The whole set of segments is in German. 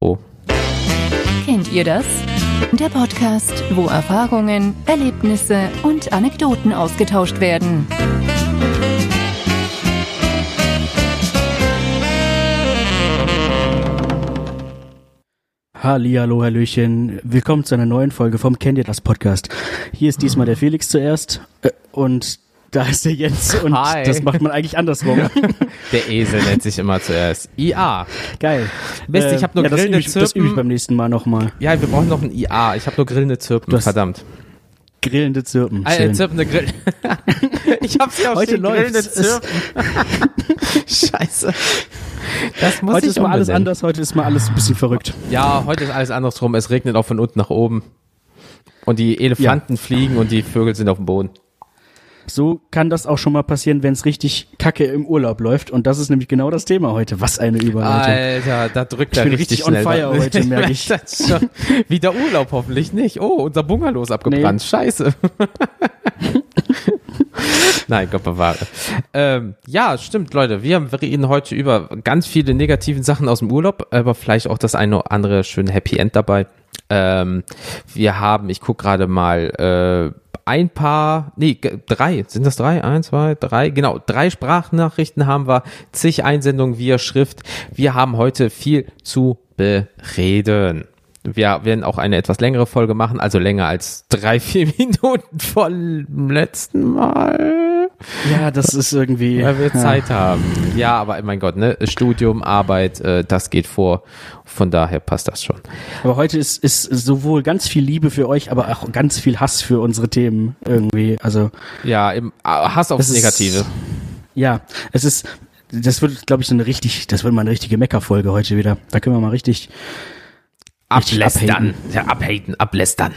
Oh. Kennt ihr das? Der Podcast, wo Erfahrungen, Erlebnisse und Anekdoten ausgetauscht werden. Hallihallo, Hallöchen. Willkommen zu einer neuen Folge vom Kennt ihr das Podcast. Hier ist diesmal der Felix zuerst äh, und da ist der Jens und Hi. das macht man eigentlich andersrum. Der Esel nennt sich immer zuerst. IA. Geil. Mist, ich hab nur ja, das grillende übe ich, das übe ich Zirpen. beim nächsten Mal nochmal. Ja, wir brauchen noch ein IA. Ich habe nur grillende Zirpen. Verdammt. Grillende Zirpen. Ah, äh, Schön. zirpende Grill. ich hab's ja auch Heute stehen, grillende Zirpen. Scheiße. Das muss Heute ich ist mal alles anders, heute ist mal alles ein bisschen verrückt. Ja, heute ist alles andersrum. Es regnet auch von unten nach oben. Und die Elefanten fliegen und die Vögel sind auf dem Boden. So kann das auch schon mal passieren, wenn es richtig kacke im Urlaub läuft. Und das ist nämlich genau das Thema heute. Was eine Überleitung. Alter, da drückt Ich er richtig richtig on fire heute, merk ich. Wieder Urlaub hoffentlich nicht. Oh, unser Bungalow ist abgebrannt. Scheiße. Nein, Gott bewahre. Ähm, ja, stimmt, Leute. Wir reden heute über ganz viele negativen Sachen aus dem Urlaub, aber vielleicht auch das eine oder andere schöne Happy End dabei. Ähm, wir haben, ich gucke gerade mal, äh, ein paar, nee, drei, sind das drei? Eins, zwei, drei, genau, drei Sprachnachrichten haben wir, zig Einsendungen via Schrift. Wir haben heute viel zu bereden. Wir werden auch eine etwas längere Folge machen, also länger als drei, vier Minuten vom letzten Mal. Ja, das ist irgendwie. Weil wir ja. Zeit haben. Ja, aber mein Gott, ne? Studium, Arbeit, äh, das geht vor. Von daher passt das schon. Aber heute ist, ist sowohl ganz viel Liebe für euch, aber auch ganz viel Hass für unsere Themen irgendwie. Also Ja, im, äh, Hass aufs Das ist- Negative. ja, es ist, das wird, glaube ich, so eine richtig, das wird mal eine richtige Meckerfolge heute wieder. Da können wir mal Richtig Ablästern. Ja, abhaten, ablästern.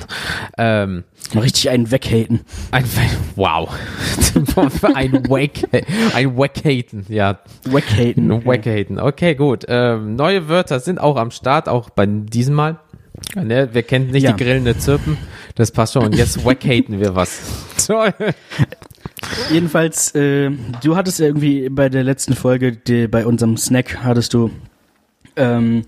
Ähm, richtig einen weghaten. ein, wow. ein Wack, ein Wackhaten, ja. Weghaten. Wackhaten. Okay, gut. Ähm, neue Wörter sind auch am Start, auch bei diesem Mal. Ne, wir kennen nicht Ja. die grillende Zirpen. Das passt schon. Und jetzt wackhaten wir was. Toll. Jedenfalls, äh, du hattest irgendwie bei der letzten Folge, die, bei unserem Snack, hattest du ähm,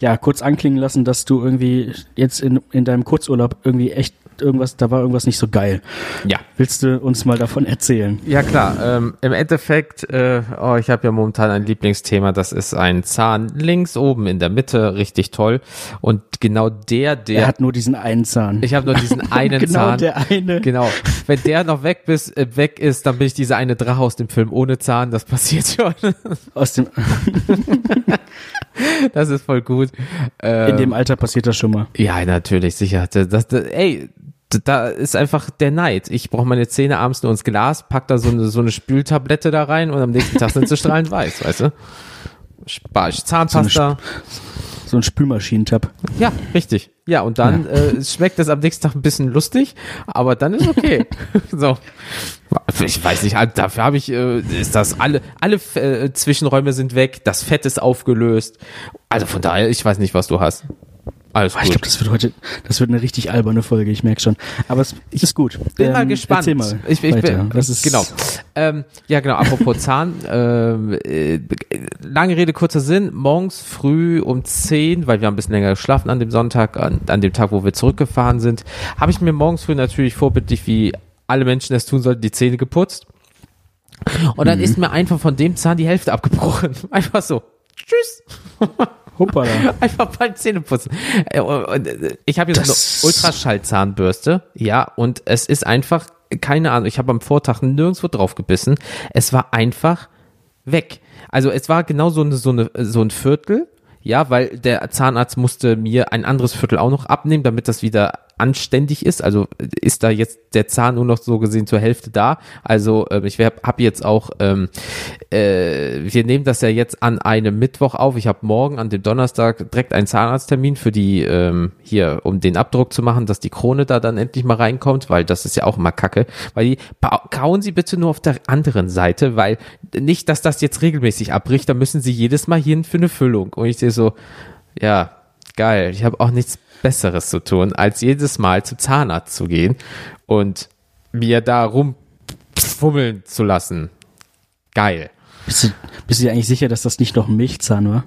ja kurz anklingen lassen, dass du irgendwie jetzt in, in deinem Kurzurlaub irgendwie echt irgendwas, da war irgendwas nicht so geil. Ja. Willst du uns mal davon erzählen? Ja klar, ähm, im Endeffekt, äh, oh, ich habe ja momentan ein Lieblingsthema, das ist ein Zahn links oben in der Mitte, richtig toll. Und genau der, der, Er hat nur diesen einen Zahn. ich habe nur diesen einen genau Zahn. der eine. Genau, wenn der noch weg, bis, äh, weg ist, dann bin ich dieser eine Drache aus dem Film ohne Zahn, das passiert schon. Aus dem, Das ist voll gut. Ähm, in dem Alter passiert das schon mal. Ja, natürlich, sicher. Das, das, das, ey, da ist einfach der Neid. Ich brauche meine Zähne abends nur ins Glas, pack da so eine, so eine Spültablette da rein und am nächsten Tag sind sie strahlend weiß, weißt du? Spar ich Zahnpasta. So ein Spülmaschinentab. ja, richtig. Ja, und dann Äh, schmeckt es am nächsten Tag ein bisschen lustig, aber dann ist okay. so. Ich weiß nicht, halt, dafür habe ich, äh, ist das alle, alle äh, Zwischenräume sind weg, das Fett ist aufgelöst. Also von daher, ich weiß nicht, was du hast. Alles ich glaube, das wird heute, das wird eine richtig alberne Folge, ich merke schon. Aber es ist gut. bin mal Ähm, gespannt. Erzähl mal. Ich, ich bin, das ist, genau. Ähm, ja, genau. Apropos Zahn. ähm, äh, lange Rede, kurzer Sinn. Morgens früh um 10, weil wir haben ein bisschen länger geschlafen an dem Sonntag, an, an dem Tag, wo wir zurückgefahren sind, habe ich mir morgens früh natürlich vorbildlich, wie alle Menschen es tun sollten, die Zähne geputzt. Und dann ist mir einfach von dem Zahn die Hälfte abgebrochen. Einfach so. Tschüss. Hoppala. Einfach beim Zähneputzen. Äh, und, äh, Ich habe jetzt Das- eine Ultraschallzahnbürste, ja, und es ist einfach, keine Ahnung, ich habe am Vortag nirgendwo drauf gebissen. Es war einfach weg. Also es war genau so, eine, so, eine, so ein Viertel, ja, weil der Zahnarzt musste mir ein anderes Viertel auch noch abnehmen, damit das wieder anständig ist. Also ist da jetzt der Zahn nur noch so gesehen zur Hälfte da. Also ähm, ich habe hab jetzt auch, ähm, äh, wir nehmen das ja jetzt an einem Mittwoch auf. Ich habe morgen an dem Donnerstag direkt einen Zahnarzttermin für die ähm, hier, um den Abdruck zu machen, dass die Krone da dann endlich mal reinkommt, weil das ist ja auch immer Kacke. Weil die kauen Sie bitte nur auf der anderen Seite, weil nicht, dass das jetzt regelmäßig abbricht, da müssen Sie jedes Mal hin für eine Füllung. Und ich sehe so, ja, geil. Ich habe auch nichts Besseres zu tun, als jedes Mal zum Zahnarzt zu gehen und mir da rumfummeln zu lassen. Geil. Bist du, bist du dir eigentlich sicher, dass das nicht noch ein Milchzahn war?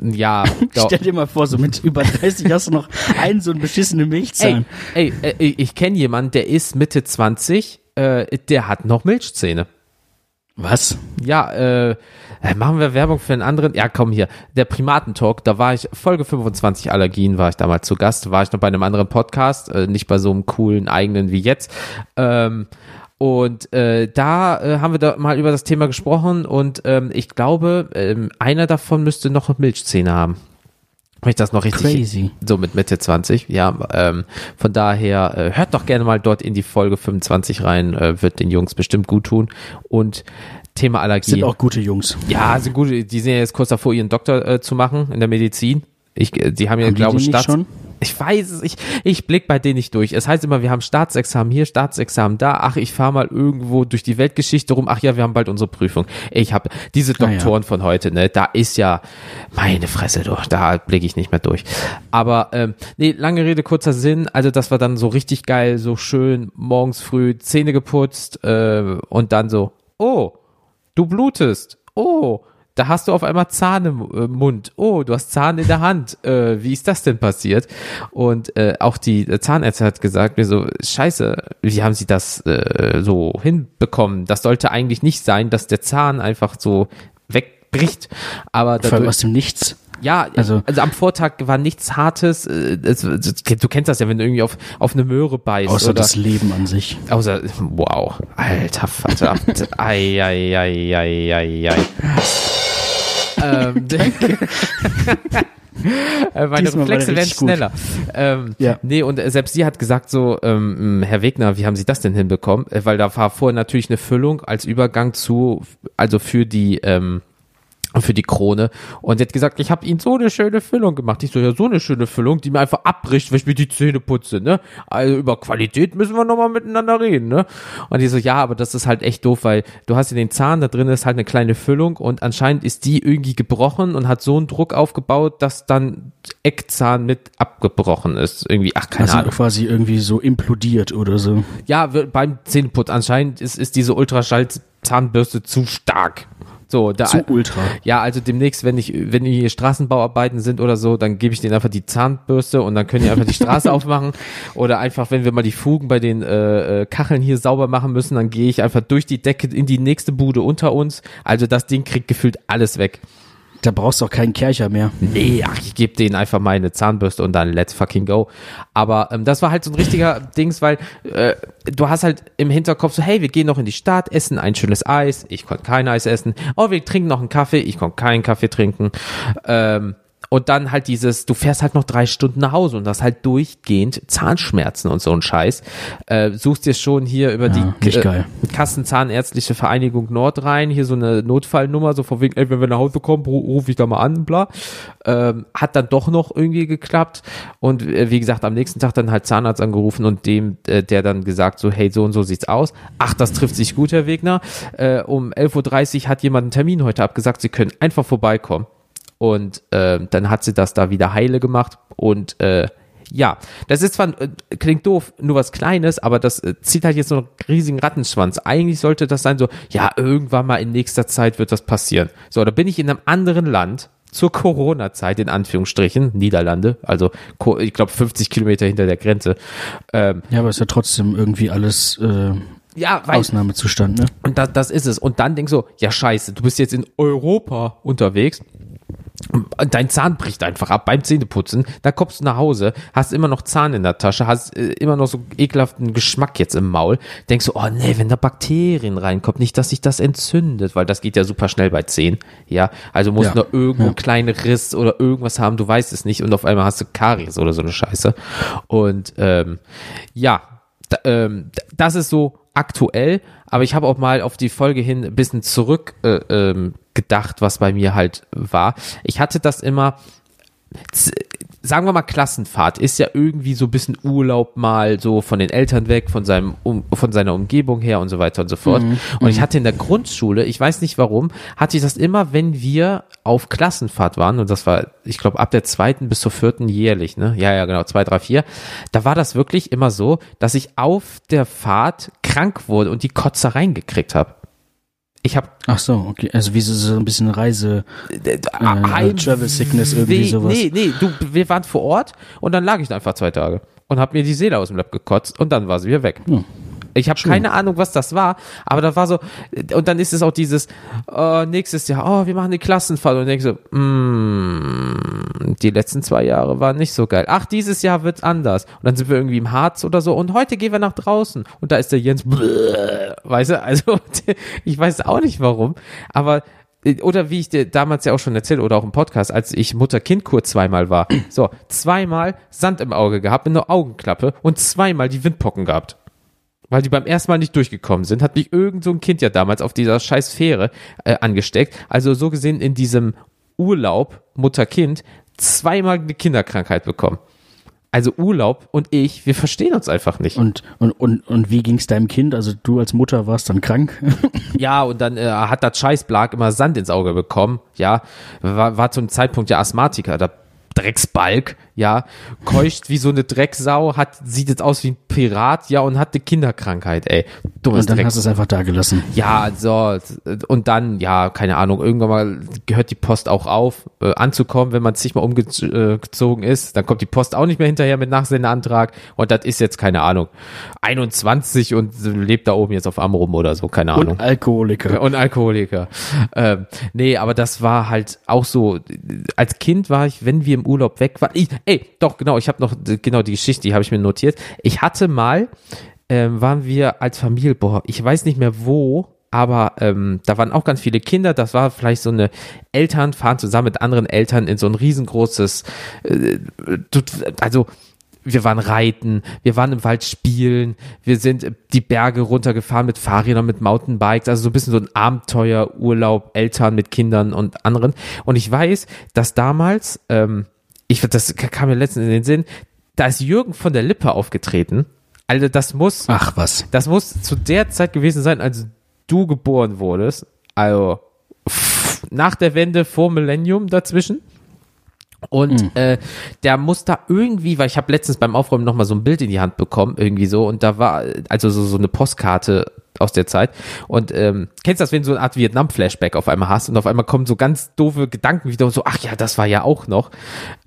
Ja. Stell dir mal vor, so mit über 30 hast du noch einen so einen beschissenen Milchzahn. ey, ey, ey, ich kenne jemanden, der ist Mitte 20, äh, der hat noch Milchzähne. Was? Ja, äh, machen wir Werbung für einen anderen. Ja, komm hier. Der Primatentalk, da war ich, Folge 25 Allergien war ich damals zu Gast, war ich noch bei einem anderen Podcast, äh, nicht bei so einem coolen eigenen wie jetzt. Ähm, und äh, da äh, haben wir da mal über das Thema gesprochen und ähm, ich glaube, ähm, einer davon müsste noch Milchzähne haben. Wenn ich das noch richtig Crazy. so mit Mitte 20, ja, ähm, von daher äh, hört doch gerne mal dort in die Folge 25 rein, äh, wird den Jungs bestimmt gut tun und Thema Allergie. Sind auch gute Jungs. Ja, sind gut. Die sind ja jetzt kurz davor, ihren Doktor äh, zu machen in der Medizin. Ich, äh, die haben ja, Haben glaube ich, Staats schon? Ich weiß es, ich, ich blick bei denen nicht durch. Es heißt immer, wir haben Staatsexamen hier, Staatsexamen da. Ach, ich fahre mal irgendwo durch die Weltgeschichte rum. Ach ja, wir haben bald unsere Prüfung. Ich habe diese Ah, ja. Doktoren von heute, ne, da ist ja meine Fresse durch. Da blicke ich nicht mehr durch. Aber ähm, nee, lange Rede kurzer Sinn. Also das war dann so richtig geil, so schön morgens früh Zähne geputzt äh, und dann so, oh, du blutest. Oh, da hast du auf einmal Zahn im äh, Mund. Oh, du hast Zahn in der Hand. Äh, wie ist das denn passiert? Und äh, auch die Zahnärztin hat gesagt mir so, scheiße, wie haben sie das äh, so hinbekommen? Das sollte eigentlich nicht sein, dass der Zahn einfach so wegbricht. Aber Vor allem dadurch, aus dem Nichts. ja, also, Also- am Vortag war nichts Hartes. Äh, es, du kennst das ja, wenn du irgendwie auf, auf eine Möhre beißt. Außer oder, das Leben an sich. Außer, wow, alter Vater. ei, ei, ei, ei, ei, ei. Ähm, Äh, Meine Diesmal Reflexe werden schneller. Ähm, Ja. Nee, und äh, selbst sie hat gesagt so, ähm, Herr Wegner, wie haben Sie das denn hinbekommen? Äh, Weil da war vorher natürlich eine Füllung als Übergang zu, also für die, ähm, für die Krone und sie hat gesagt, ich habe ihnen so eine schöne Füllung gemacht. Ich so, ja, so eine schöne Füllung, die mir einfach abbricht, wenn ich mir die Zähne putze, ne? Also über Qualität müssen wir nochmal miteinander reden, ne? Und die so, ja, aber das ist halt echt doof, weil du hast ja den Zahn, da drin ist halt eine kleine Füllung und anscheinend ist die irgendwie gebrochen und hat so einen Druck aufgebaut, dass dann Eckzahn mit abgebrochen ist. Irgendwie, ach, keine Also Ahnung. quasi irgendwie so implodiert oder so. Ja, beim Zähneputz anscheinend ist, ist diese Ultraschall-Zahnbürste zu stark. So, da, Zu ultra. ja, also demnächst, wenn ich, wenn hier Straßenbauarbeiten sind oder so, dann gebe ich denen einfach die Zahnbürste und dann können die einfach die Straße aufmachen. Oder einfach, wenn wir mal die Fugen bei den äh, äh, Kacheln hier sauber machen müssen, dann gehe ich einfach durch die Decke in die nächste Bude unter uns. Also das Ding kriegt gefühlt alles weg. Da brauchst du auch keinen Kercher mehr. Nee, ach, ich gebe denen einfach meine Zahnbürste und dann let's fucking go. Aber ähm, das war halt so ein richtiger Dings, weil äh, du hast halt im Hinterkopf so, hey, wir gehen noch in die Stadt, essen ein schönes Eis. Ich konnte kein Eis essen. Oh, wir trinken noch einen Kaffee. Ich konnte keinen Kaffee trinken. Ähm, und dann halt dieses, du fährst halt noch drei Stunden nach Hause und hast halt durchgehend Zahnschmerzen und so ein Scheiß. Äh, suchst dir schon hier über Ja, die geil. Kassenzahnärztliche Vereinigung Nord rein, hier so eine Notfallnummer, so von wegen, ey, wenn wir nach Hause kommen, ru- ruf ich da mal an, bla. Ähm, hat dann doch noch irgendwie geklappt und äh, wie gesagt, am nächsten Tag dann halt Zahnarzt angerufen und dem, äh, der dann gesagt so, hey, so und so sieht's aus. Ach, das trifft sich gut, Herr Wegner. Äh, um 11.30 Uhr hat jemand einen Termin heute abgesagt, Sie können einfach vorbeikommen. Und äh, dann hat sie das da wieder heile gemacht und äh, ja, das ist zwar, äh, klingt doof, nur was Kleines, aber das äh, zieht halt jetzt so einen riesigen Rattenschwanz. Eigentlich sollte das sein so, ja, irgendwann mal in nächster Zeit wird das passieren. So, da bin ich in einem anderen Land zur Corona-Zeit, in Anführungsstrichen, Niederlande, also ich glaube 50 Kilometer hinter der Grenze. Ähm, Ja, aber ist ja trotzdem irgendwie alles äh, ja, weil, Ausnahmezustand, ne? und das, das ist es. Und dann denkst du, ja scheiße, du bist jetzt in Europa unterwegs. Dein Zahn bricht einfach ab beim Zähneputzen. Da kommst du nach Hause, hast immer noch Zahn in der Tasche, hast äh, immer noch so ekelhaften Geschmack jetzt im Maul. Denkst du, oh nee, wenn da Bakterien reinkommt, nicht, dass sich das entzündet, weil das geht ja super schnell bei Zähnen. Ja, also muss Ja. nur irgendwo Ja. ein kleiner Riss oder irgendwas haben, du weißt es nicht und auf einmal hast du Karies oder so eine Scheiße. Und ähm, ja, ähm, das ist so aktuell, aber ich habe auch mal auf die Folge hin ein bisschen zurück äh, ähm, gedacht, was bei mir halt war. Ich hatte das immer, sagen wir mal Klassenfahrt, ist ja irgendwie so ein bisschen Urlaub mal so von den Eltern weg, von seinem um, von seiner Umgebung her und so weiter und so fort. Und ich hatte in der Grundschule, ich weiß nicht warum, hatte ich das immer, wenn wir auf Klassenfahrt waren, und das war, ich glaube, ab der zweiten bis zur vierten jährlich, ne? Ja, ja, genau, zwei, drei, vier. Da war das wirklich immer so, dass ich auf der Fahrt krank wurde und die Kotzereien gekriegt habe Ich habe Ach so, okay. Also wie so, so ein bisschen Reise, äh, Heim- Travel Sickness irgendwie sowas. Nee, nee, du, wir waren vor Ort und dann lag ich da einfach zwei Tage und hab mir die Seele aus dem Leib gekotzt und dann war sie wieder weg. Hm. Ich habe keine Ahnung, was das war, aber da war so, und dann ist es auch dieses, äh, nächstes Jahr, oh, wir machen die Klassenfahrt und ich so, mm, die letzten zwei Jahre waren nicht so geil. Ach, dieses Jahr wird's anders. Und dann sind wir irgendwie im Harz oder so und heute gehen wir nach draußen und da ist der Jens, weißt du, also ich weiß auch nicht warum, aber oder wie ich dir damals ja auch schon erzählt oder auch im Podcast, als ich Mutter-Kind-Kur zweimal war. So, zweimal Sand im Auge gehabt mit einer Augenklappe und zweimal die Windpocken gehabt. Weil die beim ersten Mal nicht durchgekommen sind, hat mich irgend so ein Kind ja damals auf dieser scheiß Fähre äh, angesteckt. Also so gesehen in diesem Urlaub Mutter-Kind zweimal eine Kinderkrankheit bekommen. Also Urlaub und ich, wir verstehen uns einfach nicht. Und, und, und, und wie ging's deinem Kind? Also du als Mutter warst dann krank? Ja, und dann äh, hat das Scheißblag immer Sand ins Auge bekommen. Ja, war, war zum Zeitpunkt ja Asthmatiker, der Drecksbalg, ja, keucht wie so eine Drecksau, hat, sieht jetzt aus wie ein Pirat, ja, und hat eine Kinderkrankheit, ey. Dummes Und dann Dreck. hast du es einfach da gelassen. Ja, so, und dann, ja, keine Ahnung, irgendwann mal gehört die Post auch auf, äh, anzukommen, wenn man zigmal umgezogen ist, dann kommt die Post auch nicht mehr hinterher mit Nachsendeantrag und das ist jetzt, keine Ahnung, 21 und lebt da oben jetzt auf Amrum oder so, keine Ahnung. Und Alkoholiker. Und Alkoholiker. Ähm, nee, aber das war halt auch so. Als Kind war ich, wenn wir im Urlaub weg waren. Ich, ey, doch, genau, ich habe noch genau die Geschichte, die habe ich mir notiert. Ich hatte mal, ähm, waren wir als Familie, boah, ich weiß nicht mehr wo, aber ähm, da waren auch ganz viele Kinder. Das war vielleicht so eine Eltern fahren zusammen mit anderen Eltern in so ein riesengroßes, äh, also wir waren reiten, wir waren im Wald spielen, wir sind die Berge runtergefahren mit Fahrrädern, mit Mountainbikes, also so ein bisschen so ein Abenteuerurlaub, Eltern mit Kindern und anderen. Und ich weiß, dass damals, ähm, ich das kam mir letztens in den Sinn, da ist Jürgen von der Lippe aufgetreten. Also das muss, Ach was. das muss zu der Zeit gewesen sein, als du geboren wurdest. Also nach der Wende vor Millennium dazwischen. Und äh, der muss da irgendwie, weil ich habe letztens beim Aufräumen nochmal so ein Bild in die Hand bekommen, irgendwie so, und da war also so, so eine Postkarte aus der Zeit. Und ähm, kennst du das, wenn du so eine Art Vietnam-Flashback auf einmal hast und auf einmal kommen so ganz doofe Gedanken wieder so, ach ja, das war ja auch noch.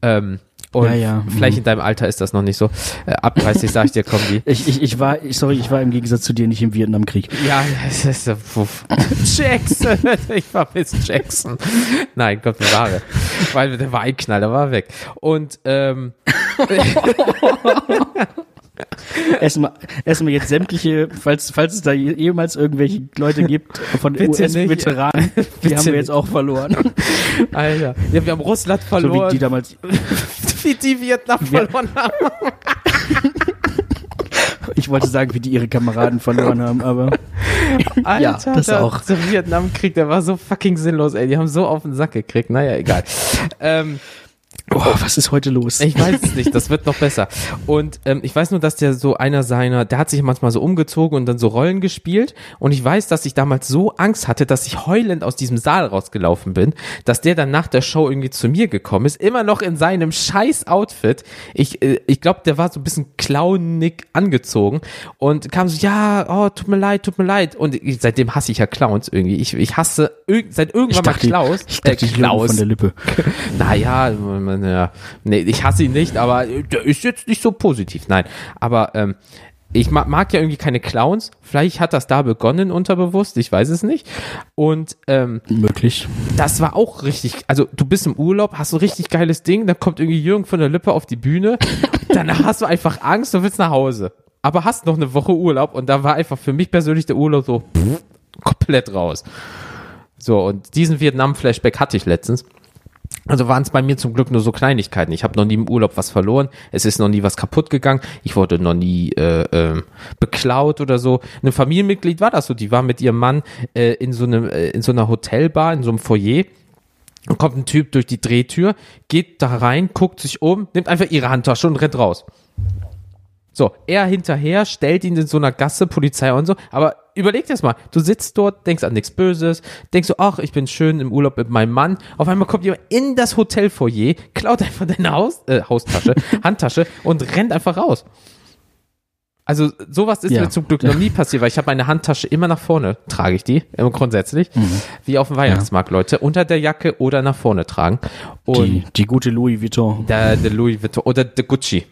Ähm, und Ja, ja, vielleicht mhm. in deinem Alter ist das noch nicht so. Äh, ab 30 sag ich dir, kommen die. Ich, ich, ich war, ich, sorry, ich war im Gegensatz zu dir nicht im Vietnamkrieg. Ja, es ist puff. Jackson. Ich vermisse Jackson. Nein, Gott bewahre. Weil der war ein Knall, der war weg. Und ähm, Erstmal, erstmal jetzt sämtliche, falls, falls es da je- jemals irgendwelche Leute gibt von US-Veteranen, die haben wir jetzt auch verloren. Alter, ja, wir haben Russland So wie verloren, die damals, wie die Vietnam verloren haben. ich wollte sagen, wie die ihre Kameraden verloren haben, aber Alter, Ja, das der, auch. Der Vietnamkrieg, der war so fucking sinnlos, ey. Die haben so auf den Sack gekriegt. Naja, egal. Ähm, oh, was ist heute los? Ich weiß es nicht, das wird noch besser. Und ähm, ich weiß nur, dass der so einer seiner, der hat sich manchmal so umgezogen und dann so Rollen gespielt. Und ich weiß, dass ich damals so Angst hatte, dass ich heulend aus diesem Saal rausgelaufen bin, dass der dann nach der Show irgendwie zu mir gekommen ist, immer noch in seinem scheiß Outfit. Ich, äh, ich glaube, der war so ein bisschen clownig angezogen und kam so, ja, oh, tut mir leid, tut mir leid. Und ich, seitdem hasse ich ja Clowns irgendwie. Ich, ich hasse irg seit irgendwann mal Klaus. ich dachte, äh, Klaus. von der Lippe. Naja, man, ja. Nee, ich hasse ihn nicht, aber der ist jetzt nicht so positiv. Nein. Aber ähm, ich mag, mag ja irgendwie keine Clowns. Vielleicht hat das da begonnen unterbewusst, ich weiß es nicht. Und ähm, Möglich. das war auch richtig, also du bist im Urlaub, hast so ein richtig geiles Ding, dann kommt irgendwie Jürgen von der Lippe auf die Bühne, dann hast du einfach Angst und willst nach Hause. Aber hast noch eine Woche Urlaub und da war einfach für mich persönlich der Urlaub so pff, komplett raus. So, und diesen Vietnam-Flashback hatte ich letztens. Also waren es bei mir zum Glück nur so Kleinigkeiten. Ich habe noch nie im Urlaub was verloren. Es ist noch nie was kaputt gegangen. Ich wurde noch nie äh, ähm, beklaut oder so. Ein Familienmitglied war das so. Die war mit ihrem Mann äh, in so einem äh, in so einer Hotelbar in so einem Foyer. Und kommt ein Typ durch die Drehtür, geht da rein, guckt sich um, nimmt einfach ihre Handtasche und rennt raus. So, er hinterher, stellt ihn in so einer Gasse, Polizei und so. Aber überleg dir das mal. Du sitzt dort, denkst an nichts Böses, denkst so, ach, ich bin schön im Urlaub mit meinem Mann. Auf einmal kommt jemand in das Hotelfoyer, klaut einfach deine Haus, äh, Haustasche, Handtasche und rennt einfach raus. Also sowas ist Ja. mir zum Glück noch nie passiert, weil ich habe meine Handtasche immer nach vorne, trage ich die, immer grundsätzlich, Mhm. wie auf dem Weihnachtsmarkt, Leute, unter der Jacke oder nach vorne tragen. Und Die, die gute Louis Vuitton. der, der Louis Vuitton oder der Gucci.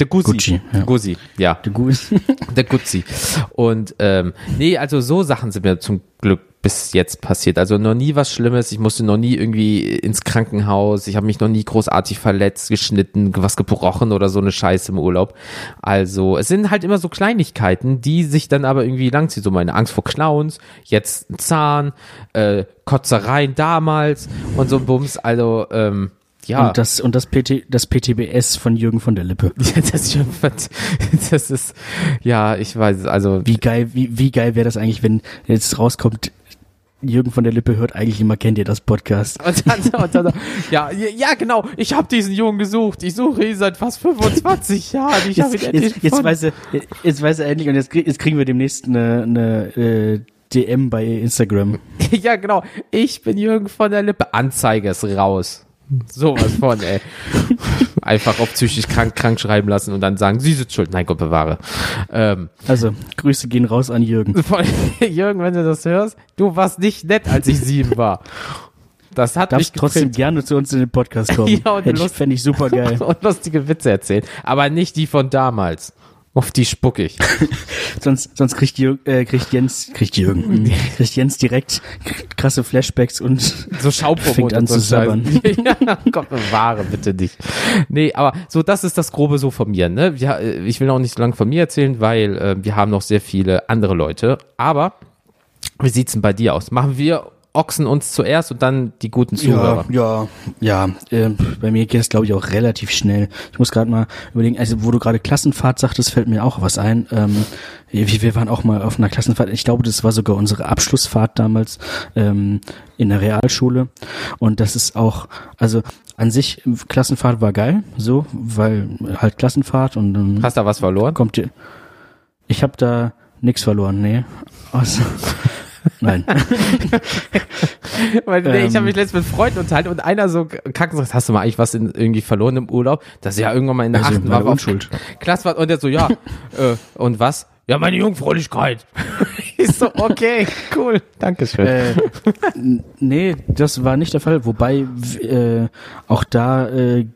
Der Guzzi. Gucci, ja. Guzzi, ja. Der Gu Der Guzzi. Und ähm, nee, also so Sachen sind mir zum Glück bis jetzt passiert. Also noch nie was Schlimmes. Ich musste noch nie irgendwie ins Krankenhaus. Ich habe mich noch nie großartig verletzt, geschnitten, was gebrochen oder so eine Scheiße im Urlaub. Also es sind halt immer so Kleinigkeiten, die sich dann aber irgendwie langziehen. So meine Angst vor Clowns, jetzt ein Zahn, äh, Kotzereien damals und so ein Bums. Also ähm, ja. Und das, und das, PT, das PTBS von Jürgen von der Lippe. Ja, das das ist, ja, ich weiß, also, Wie geil, wie, wie geil wäre das eigentlich, wenn jetzt rauskommt, Jürgen von der Lippe hört eigentlich immer, kennt ihr das Podcast? und dann, und dann, ja, ja, genau, ich habe diesen Jungen gesucht, ich suche ihn seit fast 25 Jahren, ich habe ihn Jetzt, jetzt, jetzt, weiß er, jetzt weiß er endlich und jetzt, jetzt kriegen wir demnächst eine, eine äh, DM bei Instagram. Ja, genau, ich bin Jürgen von der Lippe, Anzeige ist raus. Sowas von, ey. Einfach auf psychisch krank, krank schreiben lassen und dann sagen, sie sind schuld. Nein, Gott bewahre. Ähm, Also, Grüße gehen raus an Jürgen. von, Jürgen, wenn du das hörst, du warst nicht nett, als ich sieben war. Das hat mich Darfst trotzdem gerne zu uns in den Podcast kommen. Ja, und Hätte ich, fände ich super geil. und lustige Witze erzählen. Aber nicht die von damals. Auf die spuck ich. sonst, sonst kriegt, Jürgen, äh, kriegt Jens, kriegt Jürgen, mhm. kriegt Jens direkt krasse Flashbacks und So Schaumprobe Fängt an zu sabbern. Ja, Gott bewahre, bitte nicht. Nee, aber so, das ist das Grobe so von mir, ne? Ja, äh, ich will auch nicht so lange von mir erzählen, weil äh, wir haben noch sehr viele andere Leute. Aber wie sieht's denn bei dir aus? Machen wir Ochsen uns zuerst und dann die guten Zuhörer? Ja, ja, ja. Äh, bei mir geht es, glaube ich, auch relativ schnell. Ich muss gerade mal überlegen, also wo du gerade Klassenfahrt sagtest, fällt mir auch was ein. Ähm, wir, wir waren auch mal auf einer Klassenfahrt. Ich glaube, das war sogar unsere Abschlussfahrt damals ähm, in der Realschule. Und das ist auch, also an sich, Klassenfahrt war geil, so, weil halt Klassenfahrt und dann Hast du da was verloren? kommt. Ich habe da nichts verloren, nee. Außer, nein. Weil, nee, ich habe mich letztens mit Freunden unterhalten und einer so kack gesagt, hast du mal eigentlich was in, irgendwie verloren im Urlaub? Das ist ja irgendwann mal in der Also, achten war auf Unschuld. Klassfahrt und der so, ja, äh, und was? Ja, meine Jungfräulichkeit. ich so, okay, cool, Dankeschön. Äh, nee, das war nicht der Fall. Wobei äh, auch da äh,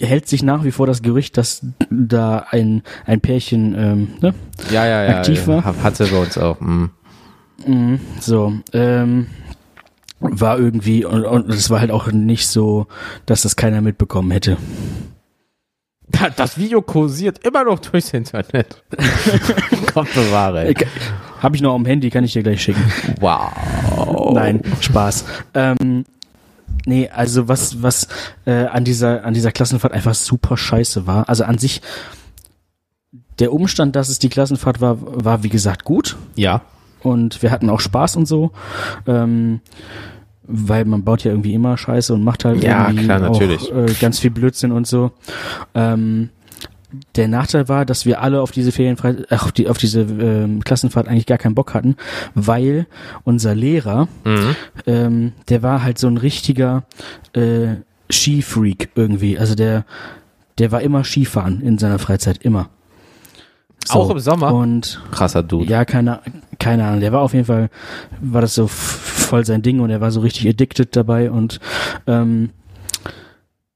hält sich nach wie vor das Gerücht, dass da ein ein Pärchen ähm, ne? ja, ja, ja. aktiv ja, war? Hat- Hatte bei uns auch. mm. Mhm, so ähm, war irgendwie und, und es war halt auch nicht so, dass das keiner mitbekommen hätte. Da- Das Video kursiert immer noch durchs Internet. Gott bewahre. ey. Habe ich noch am Handy, kann ich dir gleich schicken. Wow. Nein, Spaß. Ähm, nee, also was, was äh, an dieser, an dieser Klassenfahrt einfach super scheiße war. Also an sich, der Umstand, dass es die Klassenfahrt war, war wie gesagt gut. Ja. Und wir hatten auch Spaß und so. Ähm, weil man baut ja irgendwie immer Scheiße und macht halt Ja, irgendwie klar, natürlich. auch äh, ganz viel Blödsinn und so. Ähm, der Nachteil war, dass wir alle auf diese Ferienfrei ach, auf, die, auf diese ähm, Klassenfahrt eigentlich gar keinen Bock hatten, weil unser Lehrer, Mhm. ähm, der war halt so ein richtiger äh, Skifreak irgendwie. Also der, der war immer Skifahren in seiner Freizeit, immer. Auch im Sommer? Und Krasser Dude. ja, keine, keine Ahnung. Der war auf jeden Fall, war das so voll sein Ding und er war so richtig addicted dabei und ähm,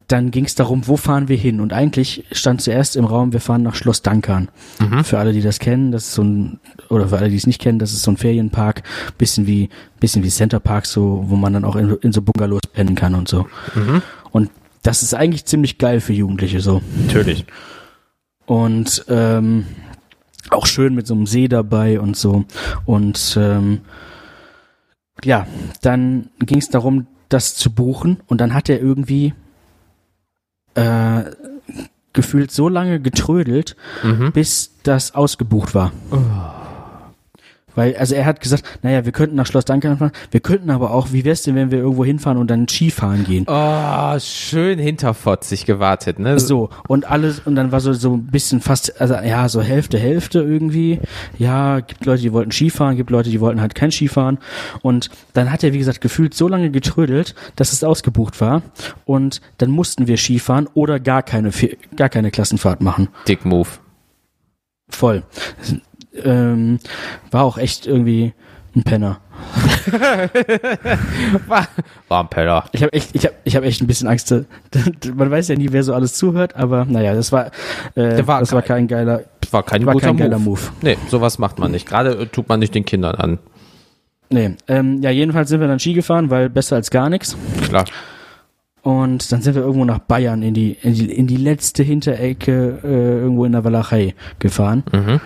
dann ging es darum, wo fahren wir hin? Und eigentlich stand zuerst im Raum, wir fahren nach Schloss Dankern. Mhm. Für alle, die das kennen, das ist so ein, oder für alle, die es nicht kennen, das ist so ein Ferienpark, bisschen wie, bisschen wie Center Park, so, wo man dann auch in, in so Bungalows pennen kann und so. Mhm. Und das ist eigentlich ziemlich geil für Jugendliche so. Natürlich. Und ähm, auch schön mit so einem See dabei und so. Und ähm, ja, dann ging es darum, das zu buchen. Und dann hat er irgendwie äh, gefühlt so lange getrödelt, Mhm. bis das ausgebucht war. Oh. Weil, also er hat gesagt, naja, wir könnten nach Schloss Dankern fahren, wir könnten aber auch, wie wär's denn, wenn wir irgendwo hinfahren und dann Skifahren gehen? Oh, schön hinterfotzig gewartet, ne? So, und alles, und dann war so, so ein bisschen fast, also ja, so Hälfte, Hälfte irgendwie. Ja, gibt Leute, die wollten Skifahren, gibt Leute, die wollten halt kein Skifahren. Und dann hat er, wie gesagt, gefühlt so lange getrödelt, dass es ausgebucht war. Und dann mussten wir Skifahren oder gar keine, gar keine Klassenfahrt machen. Dick Move. Voll. Ähm, war auch echt irgendwie ein Penner. War, war ein Peller. Ich habe echt, ich habe, ich habe echt ein bisschen Angst. Man weiß ja nie, wer so alles zuhört, aber naja, das war, äh, war das war geil. kein geiler, War kein war kein geiler Move. Move. Nee, sowas macht man nicht. Gerade äh, tut man nicht den Kindern an. Nee, ähm, ja, jedenfalls sind wir dann Ski gefahren, weil besser als gar nichts. Klar. Und dann sind wir irgendwo nach Bayern in die, in die, in die letzte Hinterecke, äh, irgendwo in der Walachei gefahren. Mhm.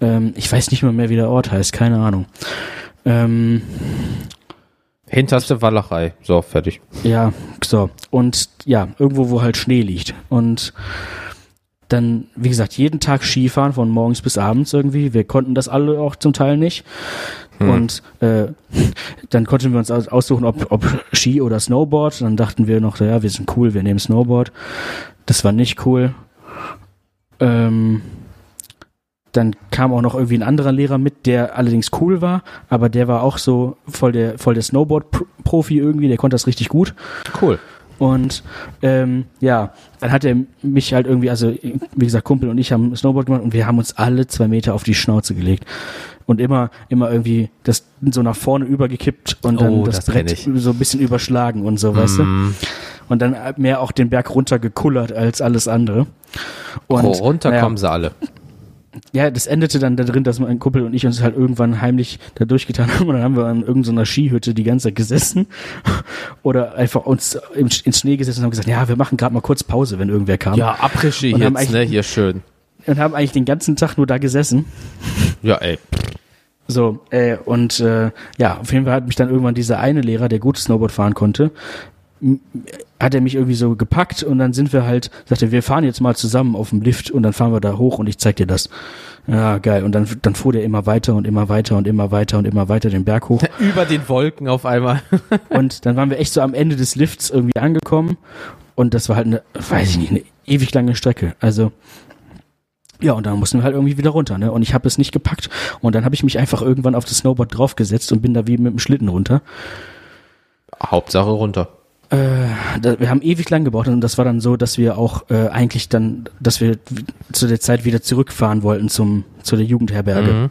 Ähm, ich weiß nicht mal mehr, wie der Ort heißt, keine Ahnung. Ähm, Hinterste Wallerei. So, fertig. Ja, so. Und ja, irgendwo, wo halt Schnee liegt. Und dann, wie gesagt, jeden Tag Skifahren von morgens bis abends irgendwie. Wir konnten das alle auch zum Teil nicht. Und äh, dann konnten wir uns aus- aussuchen, ob, ob Ski oder Snowboard. Dann dachten wir noch, ja, wir sind cool, wir nehmen Snowboard. Das war nicht cool. Ähm, dann kam auch noch irgendwie ein anderer Lehrer mit, der allerdings cool war, aber der war auch so voll der, voll der Snowboard-Profi irgendwie, der konnte das richtig gut. Cool. Und ähm, ja, dann hat er mich halt irgendwie, also wie gesagt, Kumpel und ich haben Snowboard gemacht und wir haben uns alle zwei Meter auf die Schnauze gelegt. Und immer, immer irgendwie das so nach vorne übergekippt und dann Oh, das, das Brett so ein bisschen überschlagen und so, weißt du? Mm. Und dann mehr auch den Berg runtergekullert als alles andere. Und, Oh, runter naja, kommen sie alle. Ja, das endete dann darin, dass mein Kumpel und ich uns halt irgendwann heimlich da durchgetan haben und dann haben wir an irgendeiner Skihütte die ganze Zeit gesessen oder einfach uns im, ins Schnee gesessen und haben gesagt, ja, wir machen gerade mal kurz Pause, wenn irgendwer kam. Ja, haben jetzt, ne? Hier schön. Und haben eigentlich den ganzen Tag nur da gesessen. Ja, ey. So, äh, und äh, ja, auf jeden Fall hat mich dann irgendwann dieser eine Lehrer, der gut Snowboard fahren konnte, hat er mich irgendwie so gepackt und dann sind wir halt, sagte, wir fahren jetzt mal zusammen auf dem Lift und dann fahren wir da hoch und ich zeig dir das. Ja, geil. Und dann, dann fuhr der immer weiter und immer weiter und immer weiter und immer weiter den Berg hoch. Über den Wolken auf einmal. Und dann waren wir echt so am Ende des Lifts irgendwie angekommen. Und das war halt eine, weiß ich nicht, eine ewig lange Strecke. Also, ja, und dann mussten wir halt irgendwie wieder runter, ne? Und ich habe es nicht gepackt. Und dann habe ich mich einfach irgendwann auf das Snowboard draufgesetzt und bin da wie mit dem Schlitten runter. Hauptsache runter. Äh, da, wir haben ewig lang gebraucht und das war dann so, dass wir auch äh, eigentlich dann, dass wir zu der Zeit wieder zurückfahren wollten zum zu der Jugendherberge. Mhm.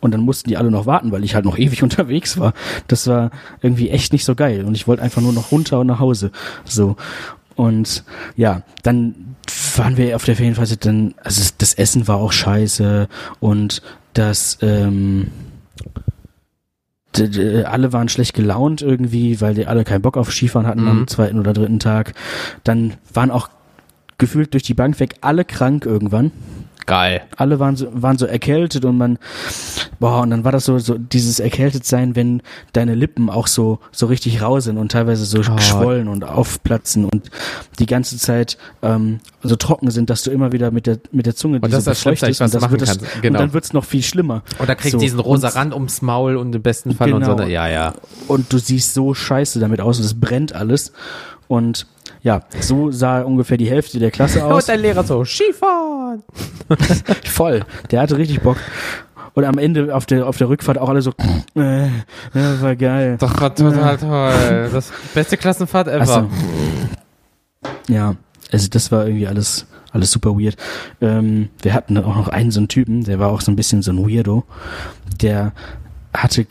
Und dann mussten die alle noch warten, weil ich halt noch ewig unterwegs war. Das war irgendwie echt nicht so geil. Und ich wollte einfach nur noch runter und nach Hause. So. Und ja, dann waren wir auf der Ferienphase dann, also das- Essen war auch scheiße und das, ähm, alle waren schlecht gelaunt irgendwie, weil die alle keinen Bock auf Skifahren hatten Mhm. am zweiten oder dritten Tag. Dann waren auch gefühlt durch die Bank weg alle krank irgendwann Geil. alle waren so, waren so erkältet und man, boah, und dann war das so, so dieses erkältet sein, wenn deine Lippen auch so, so richtig rau sind und teilweise so Oh. geschwollen und aufplatzen und die ganze Zeit ähm, so trocken sind, dass du immer wieder mit der, mit der Zunge Und das ist das Schlimmste, was und, das wird machen das, kannst. Genau. und dann wird's noch viel schlimmer. Und da kriegt So, diesen rosa Rand ums Maul und im besten Fall und so. Genau. Ja, ja. Und du siehst so scheiße damit aus und es brennt alles und ja, so sah ungefähr die Hälfte der Klasse aus. Und dein Lehrer so, Skifahren. Voll. Der hatte richtig Bock. Und am Ende auf der, auf der Rückfahrt auch alle so, äh, ja, war geil. Das war total toll. Das beste Klassenfahrt ever. Also, ja, also das war irgendwie alles, alles super weird. Ähm, wir hatten auch noch einen so einen Typen, der war auch so ein bisschen so ein Weirdo. Der hatte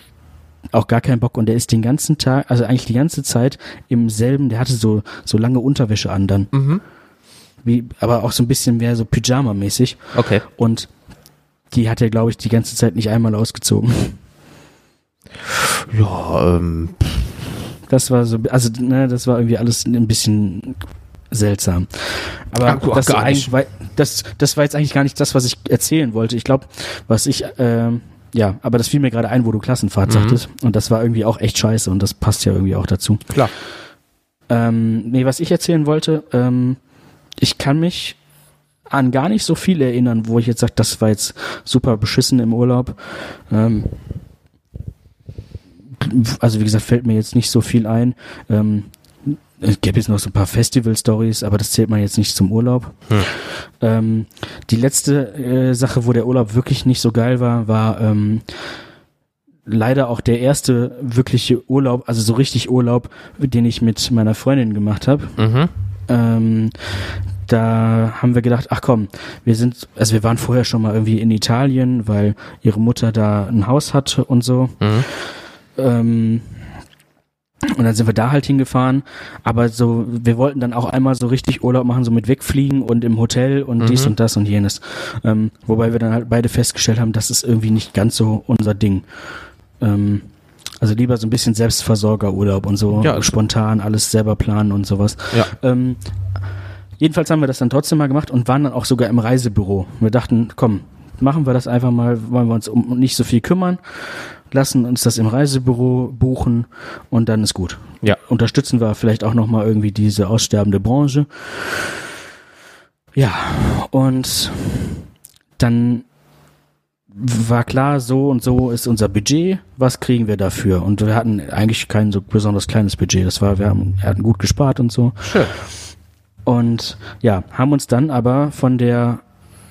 auch gar keinen Bock und der ist den ganzen Tag, also eigentlich die ganze Zeit im selben, der hatte so, so lange Unterwäsche an dann. Mhm. Wie, aber auch so ein bisschen mehr so Pyjama-mäßig. Okay. Und die hat er, glaube ich, die ganze Zeit nicht einmal ausgezogen. Ja, ähm, Das war so, also ne, das war irgendwie alles ein bisschen seltsam. Aber Ach, das, war, das, das war jetzt eigentlich gar nicht das, was ich erzählen wollte. Ich glaube, was ich, ähm, ja, aber das fiel mir gerade ein, wo du Klassenfahrt Mhm. sagtest. Und das war irgendwie auch echt scheiße und das passt ja irgendwie auch dazu. klar. Ähm, nee, was ich erzählen wollte, ähm, ich kann mich an gar nicht so viel erinnern, wo ich jetzt sage, das war jetzt super beschissen im Urlaub. Ähm, also wie gesagt, fällt mir jetzt nicht so viel ein. Ähm, es gäbe jetzt noch so ein paar Festival-Stories, aber das zählt man jetzt nicht zum Urlaub. Hm. Ähm, die letzte äh, Sache, wo der Urlaub wirklich nicht so geil war, war ähm, leider auch der erste wirkliche Urlaub, also so richtig Urlaub, den ich mit meiner Freundin gemacht habe. Mhm. Ähm, da haben wir gedacht, ach komm, wir sind, also wir waren vorher schon mal irgendwie in Italien, weil ihre Mutter da ein Haus hatte und so. Mhm. Ähm, und dann sind wir da halt hingefahren. Aber so, wir wollten dann auch einmal so richtig Urlaub machen, so mit wegfliegen und im Hotel und dies Mhm. und das und jenes. Ähm, wobei wir dann halt beide festgestellt haben, das ist irgendwie nicht ganz so unser Ding. Ähm, also lieber so ein bisschen Selbstversorgerurlaub und so Ja. spontan alles selber planen und sowas. Ja. Ähm, jedenfalls haben wir das dann trotzdem mal gemacht und waren dann auch sogar im Reisebüro. Wir dachten, komm, machen wir das einfach mal, wollen wir uns um nicht so viel kümmern, lassen uns das im Reisebüro buchen und dann ist gut. Ja. Unterstützen wir vielleicht auch nochmal irgendwie diese aussterbende Branche. Ja, und dann war klar, so und so ist unser Budget, was kriegen wir dafür? Und wir hatten eigentlich kein so besonders kleines Budget. Das war, wir haben, wir hatten gut gespart und so. Schön. Und ja, haben uns dann aber von der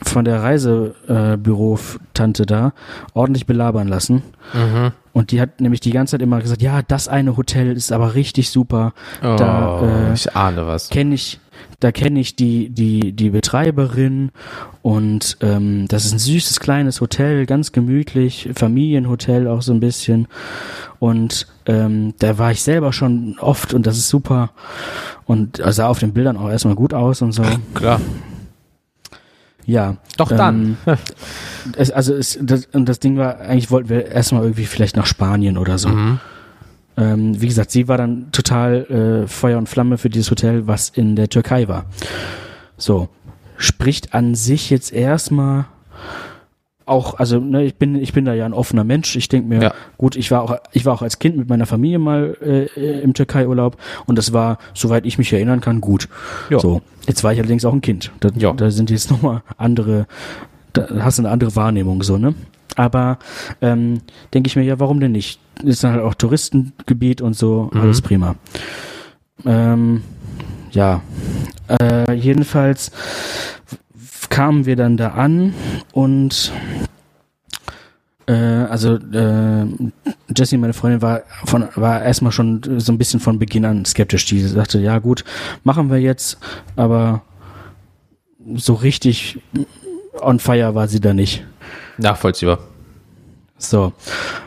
von der Reisebüro-Tante da ordentlich belabern lassen. Mhm. Und die hat nämlich die ganze Zeit immer gesagt, ja, das eine Hotel ist aber richtig super. Oh, Da, äh, ich ahne was. Kenne ich, da kenne ich die, die, die Betreiberin und ähm, das ist ein süßes kleines Hotel, ganz gemütlich, Familienhotel auch so ein bisschen. Und ähm, da war ich selber schon oft und das ist super. Und sah auf den Bildern auch erstmal gut aus und so. Klar. Ja. Doch dann. Ähm, es, also es, das, und das Ding war, eigentlich wollten wir erstmal irgendwie vielleicht nach Spanien oder so. Mhm. Ähm, wie gesagt, sie war dann total äh, Feuer und Flamme für dieses Hotel, was in der Türkei war. So, spricht an sich jetzt erstmal auch, also ne, ich bin ich bin da ja ein offener Mensch. Ich denke mir, Ja. gut, ich war auch ich war auch als Kind mit meiner Familie mal äh, im Türkei-Urlaub und das war, soweit ich mich erinnern kann, gut. Ja. So, jetzt war ich allerdings auch ein Kind. Da, Ja. da sind jetzt nochmal andere, da hast du eine andere Wahrnehmung so ne. Aber ähm, denke ich mir, ja, warum denn nicht? Ist dann halt auch Touristengebiet und so, Mhm. alles prima. Ähm, ja, äh, jedenfalls kamen wir dann da an und äh, also äh, Jessie, meine Freundin, war von war erstmal schon so ein bisschen von Beginn an skeptisch. Die sagte, ja gut, machen wir jetzt, aber so richtig on fire war sie da nicht. Nachvollziehbar. So,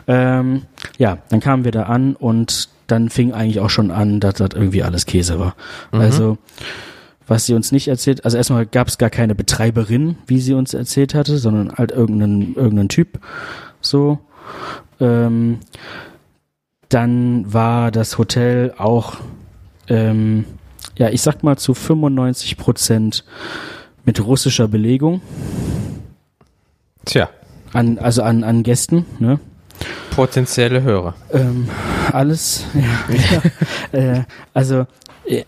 ähm, ja, dann kamen wir da an und dann fing eigentlich auch schon an, dass das irgendwie alles Käse war. Also, was sie uns nicht erzählt, also erstmal gab es gar keine Betreiberin, wie sie uns erzählt hatte, sondern halt irgendeinen irgendeinen Typ. So, ähm, dann war das Hotel auch, ähm, ja, ich sag mal zu 95 Prozent mit russischer Belegung, Tja, an, also an, an Gästen, ne? potenzielle Hörer. Ähm, alles, ja. ja. äh, also,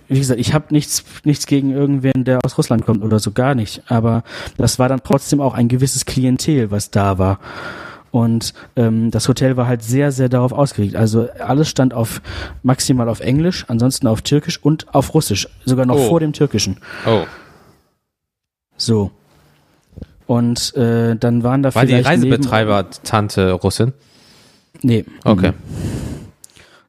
wie gesagt, ich habe nichts, nichts gegen irgendwen, der aus Russland kommt oder so, gar nicht. Aber das war dann trotzdem auch ein gewisses Klientel, was da war. Und ähm, das Hotel war halt sehr, sehr darauf ausgelegt. Also alles stand auf maximal auf Englisch, ansonsten auf Türkisch und auf Russisch, sogar noch Oh. vor dem Türkischen. Oh, So. Und äh, dann waren da war die vielleicht Reisebetreiber-Tante Russin? Nee. Okay.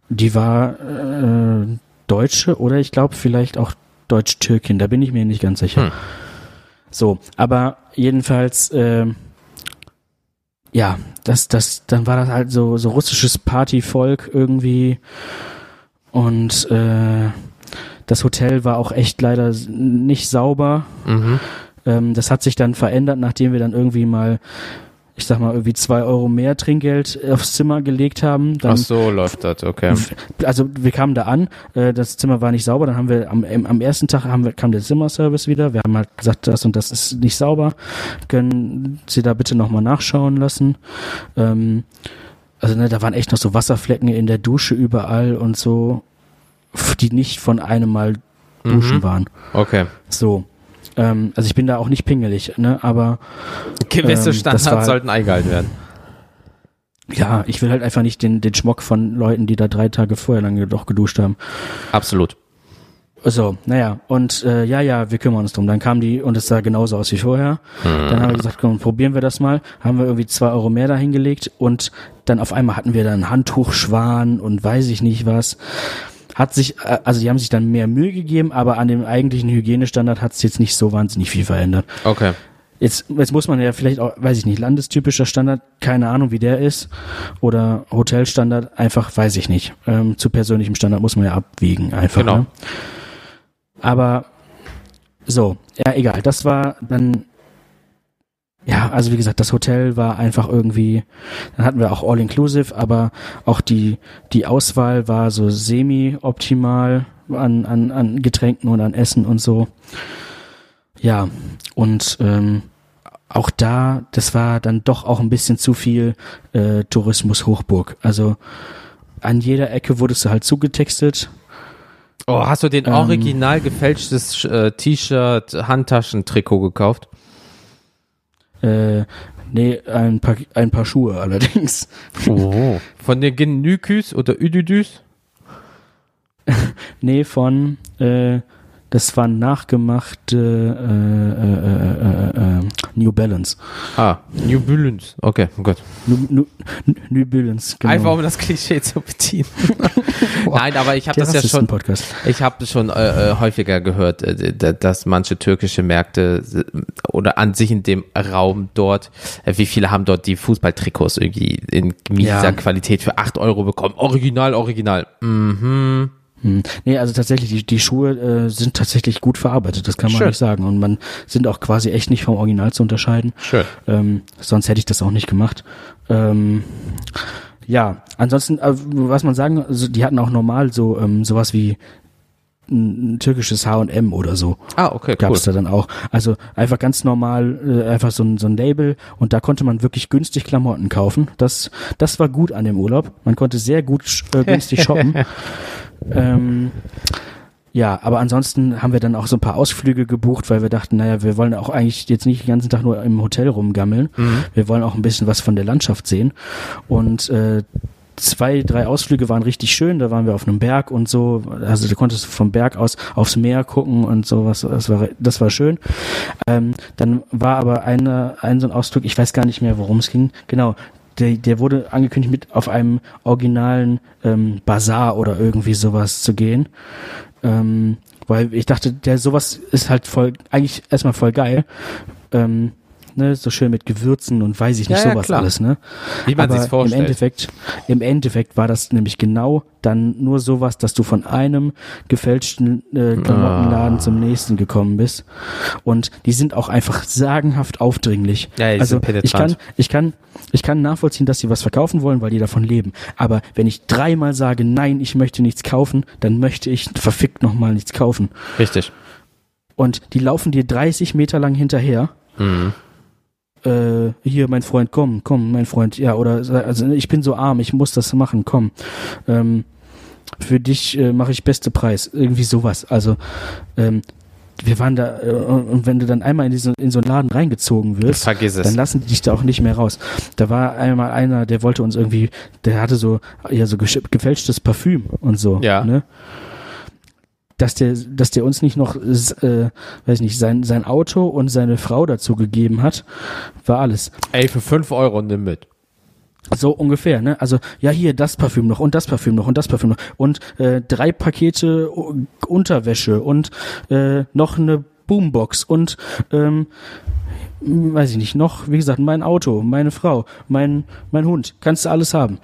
Die war äh, Deutsche oder ich glaube vielleicht auch Deutsch-Türkin, da bin ich mir nicht ganz sicher. Hm. So, aber jedenfalls, äh, ja, das, das, dann war das halt so, so russisches Partyvolk irgendwie und äh, das Hotel war auch echt leider nicht sauber. Mhm. Ähm, das hat sich dann verändert, nachdem wir dann irgendwie mal, ich sag mal, irgendwie zwei Euro mehr Trinkgeld aufs Zimmer gelegt haben. Dann Ach so läuft das, okay. also wir kamen da an, äh, das Zimmer war nicht sauber, dann haben wir am, am ersten Tag haben wir, kam der Zimmerservice wieder, wir haben halt gesagt, das und das ist nicht sauber, können Sie da bitte nochmal nachschauen lassen. Ähm, also ne, da waren echt noch so Wasserflecken in der Dusche überall und so, die nicht von einem Mal duschen Mhm. waren. Okay. So. Ähm, also ich bin da auch nicht pingelig, ne, aber Gewisse Ähm, Standards war- sollten eingehalten werden. ja, ich will halt einfach nicht den, den Schmock von Leuten, die da drei Tage vorher lang doch geduscht haben. Absolut. So, naja, und äh, ja, ja, wir kümmern uns drum. Dann kam die und es sah genauso aus wie vorher. Dann haben wir gesagt, komm, probieren wir das mal. Haben wir irgendwie zwei Euro mehr dahingelegt und dann auf einmal hatten wir dann Handtuchschwan und weiß ich nicht was. Hat sich, äh, also die haben sich dann mehr Mühe gegeben, aber an dem eigentlichen Hygienestandard hat es jetzt nicht so wahnsinnig viel verändert. Okay. Jetzt, jetzt muss man ja vielleicht auch, weiß ich nicht, landestypischer Standard, keine Ahnung, wie der ist, oder Hotelstandard, einfach weiß ich nicht. Ähm, zu persönlichem Standard muss man ja abwiegen, einfach. Genau. Ne? Aber so, ja, egal. Das war dann, ja, also wie gesagt, das Hotel war einfach irgendwie, dann hatten wir auch All-Inclusive, aber auch die, die Auswahl war so semi-optimal an, an, an Getränken und an Essen und so. Ja, und ähm, auch da, das war dann doch auch ein bisschen zu viel äh, Tourismus Hochburg. Also an jeder Ecke wurdest du halt zugetextet. Oh, hast du den Ähm. original gefälschtes äh, T-Shirt, Handtaschentrikot gekauft? Äh, nee, ein paar, ein paar Schuhe allerdings. Oh. Von den Genüküs oder Üdüdüs? Nee, von, äh, das waren nachgemachte äh, äh, äh, äh, äh, New Balance. Ah, New Balance. Okay, oh Gott. New, New, New Balance, genau. Einfach um das Klischee zu bedienen. Nein, aber ich habe das ja schon, ich habe schon äh, äh, häufiger gehört, äh, dass manche türkische Märkte äh, oder an sich in dem Raum dort, äh, wie viele haben dort die Fußballtrikots irgendwie in mieser Ja. Qualität für 8 Euro bekommen? Original, original. Mhm. Hm. Nee, also tatsächlich, die, die Schuhe äh, sind tatsächlich gut verarbeitet, das kann man Schön. nicht sagen. Und man sind auch quasi echt nicht vom Original zu unterscheiden. Schön. Ähm, sonst hätte ich das auch nicht gemacht. Ähm, ja, ansonsten, äh, was man sagen, also die hatten auch normal so ähm, sowas wie ein, ein türkisches H&M oder so. Ah, okay, gab cool. es da dann auch. Also einfach ganz normal, äh, einfach so ein, so ein Label und da konnte man wirklich günstig Klamotten kaufen. Das, das war gut an dem Urlaub. Man konnte sehr gut äh, günstig shoppen. ähm, ja, aber ansonsten haben wir dann auch so ein paar Ausflüge gebucht, weil wir dachten, naja, wir wollen auch eigentlich jetzt nicht den ganzen Tag nur im Hotel rumgammeln. Wir wollen auch ein bisschen was von der Landschaft sehen. Und äh, zwei, drei Ausflüge waren richtig schön. Da waren wir auf einem Berg und so. Also du konntest vom Berg aus aufs Meer gucken und sowas. Das war, das war schön. Ähm, dann war aber eine, ein so ein Ausflug, ich weiß gar nicht mehr, worum es ging. Genau. Der, der wurde angekündigt, mit auf einem originalen ähm, Bazar oder irgendwie sowas zu gehen. Ähm, weil ich dachte, der sowas ist halt voll, eigentlich erstmal voll geil. Ähm, ne, so schön mit Gewürzen und weiß ich nicht, Ja, ja, sowas klar. alles, ne? Wie man Aber sich's vorstellt. Im Endeffekt, im Endeffekt war das nämlich genau dann nur sowas, dass du von einem gefälschten äh, Klamottenladen Ah. zum nächsten gekommen bist. Und die sind auch einfach sagenhaft aufdringlich. Ja, die also sind ich kann, ich kann, ich kann nachvollziehen, dass sie was verkaufen wollen, weil die davon leben. Aber wenn ich dreimal sage, nein, ich möchte nichts kaufen, dann möchte ich verfickt nochmal nichts kaufen. Richtig. Und die laufen dir 30 Meter lang hinterher Mhm. Äh, hier, mein Freund, komm, komm, mein Freund, ja, oder also ich bin so arm, ich muss das machen, komm. Ähm, für dich äh, mache ich beste Preis, irgendwie sowas. Also ähm, wir waren da äh, und wenn du dann einmal in diesen in so einen Laden reingezogen wirst, Vergiss es. dann lassen die dich da auch nicht mehr raus. Da war einmal einer, der wollte uns irgendwie, der hatte so ja so gefälschtes Parfüm und so, Ja. ne? Dass der, dass der uns nicht noch, äh, weiß nicht, sein, sein Auto und seine Frau dazu gegeben hat, war alles. Ey, für 5 Euro nimm mit. So ungefähr, ne? Also, ja, hier das Parfüm noch und das Parfüm noch und das Parfüm noch und äh, drei Pakete Unterwäsche und äh, noch eine Boombox und ähm, weiß ich nicht, noch, wie gesagt, mein Auto, meine Frau, mein, mein Hund, kannst du alles haben.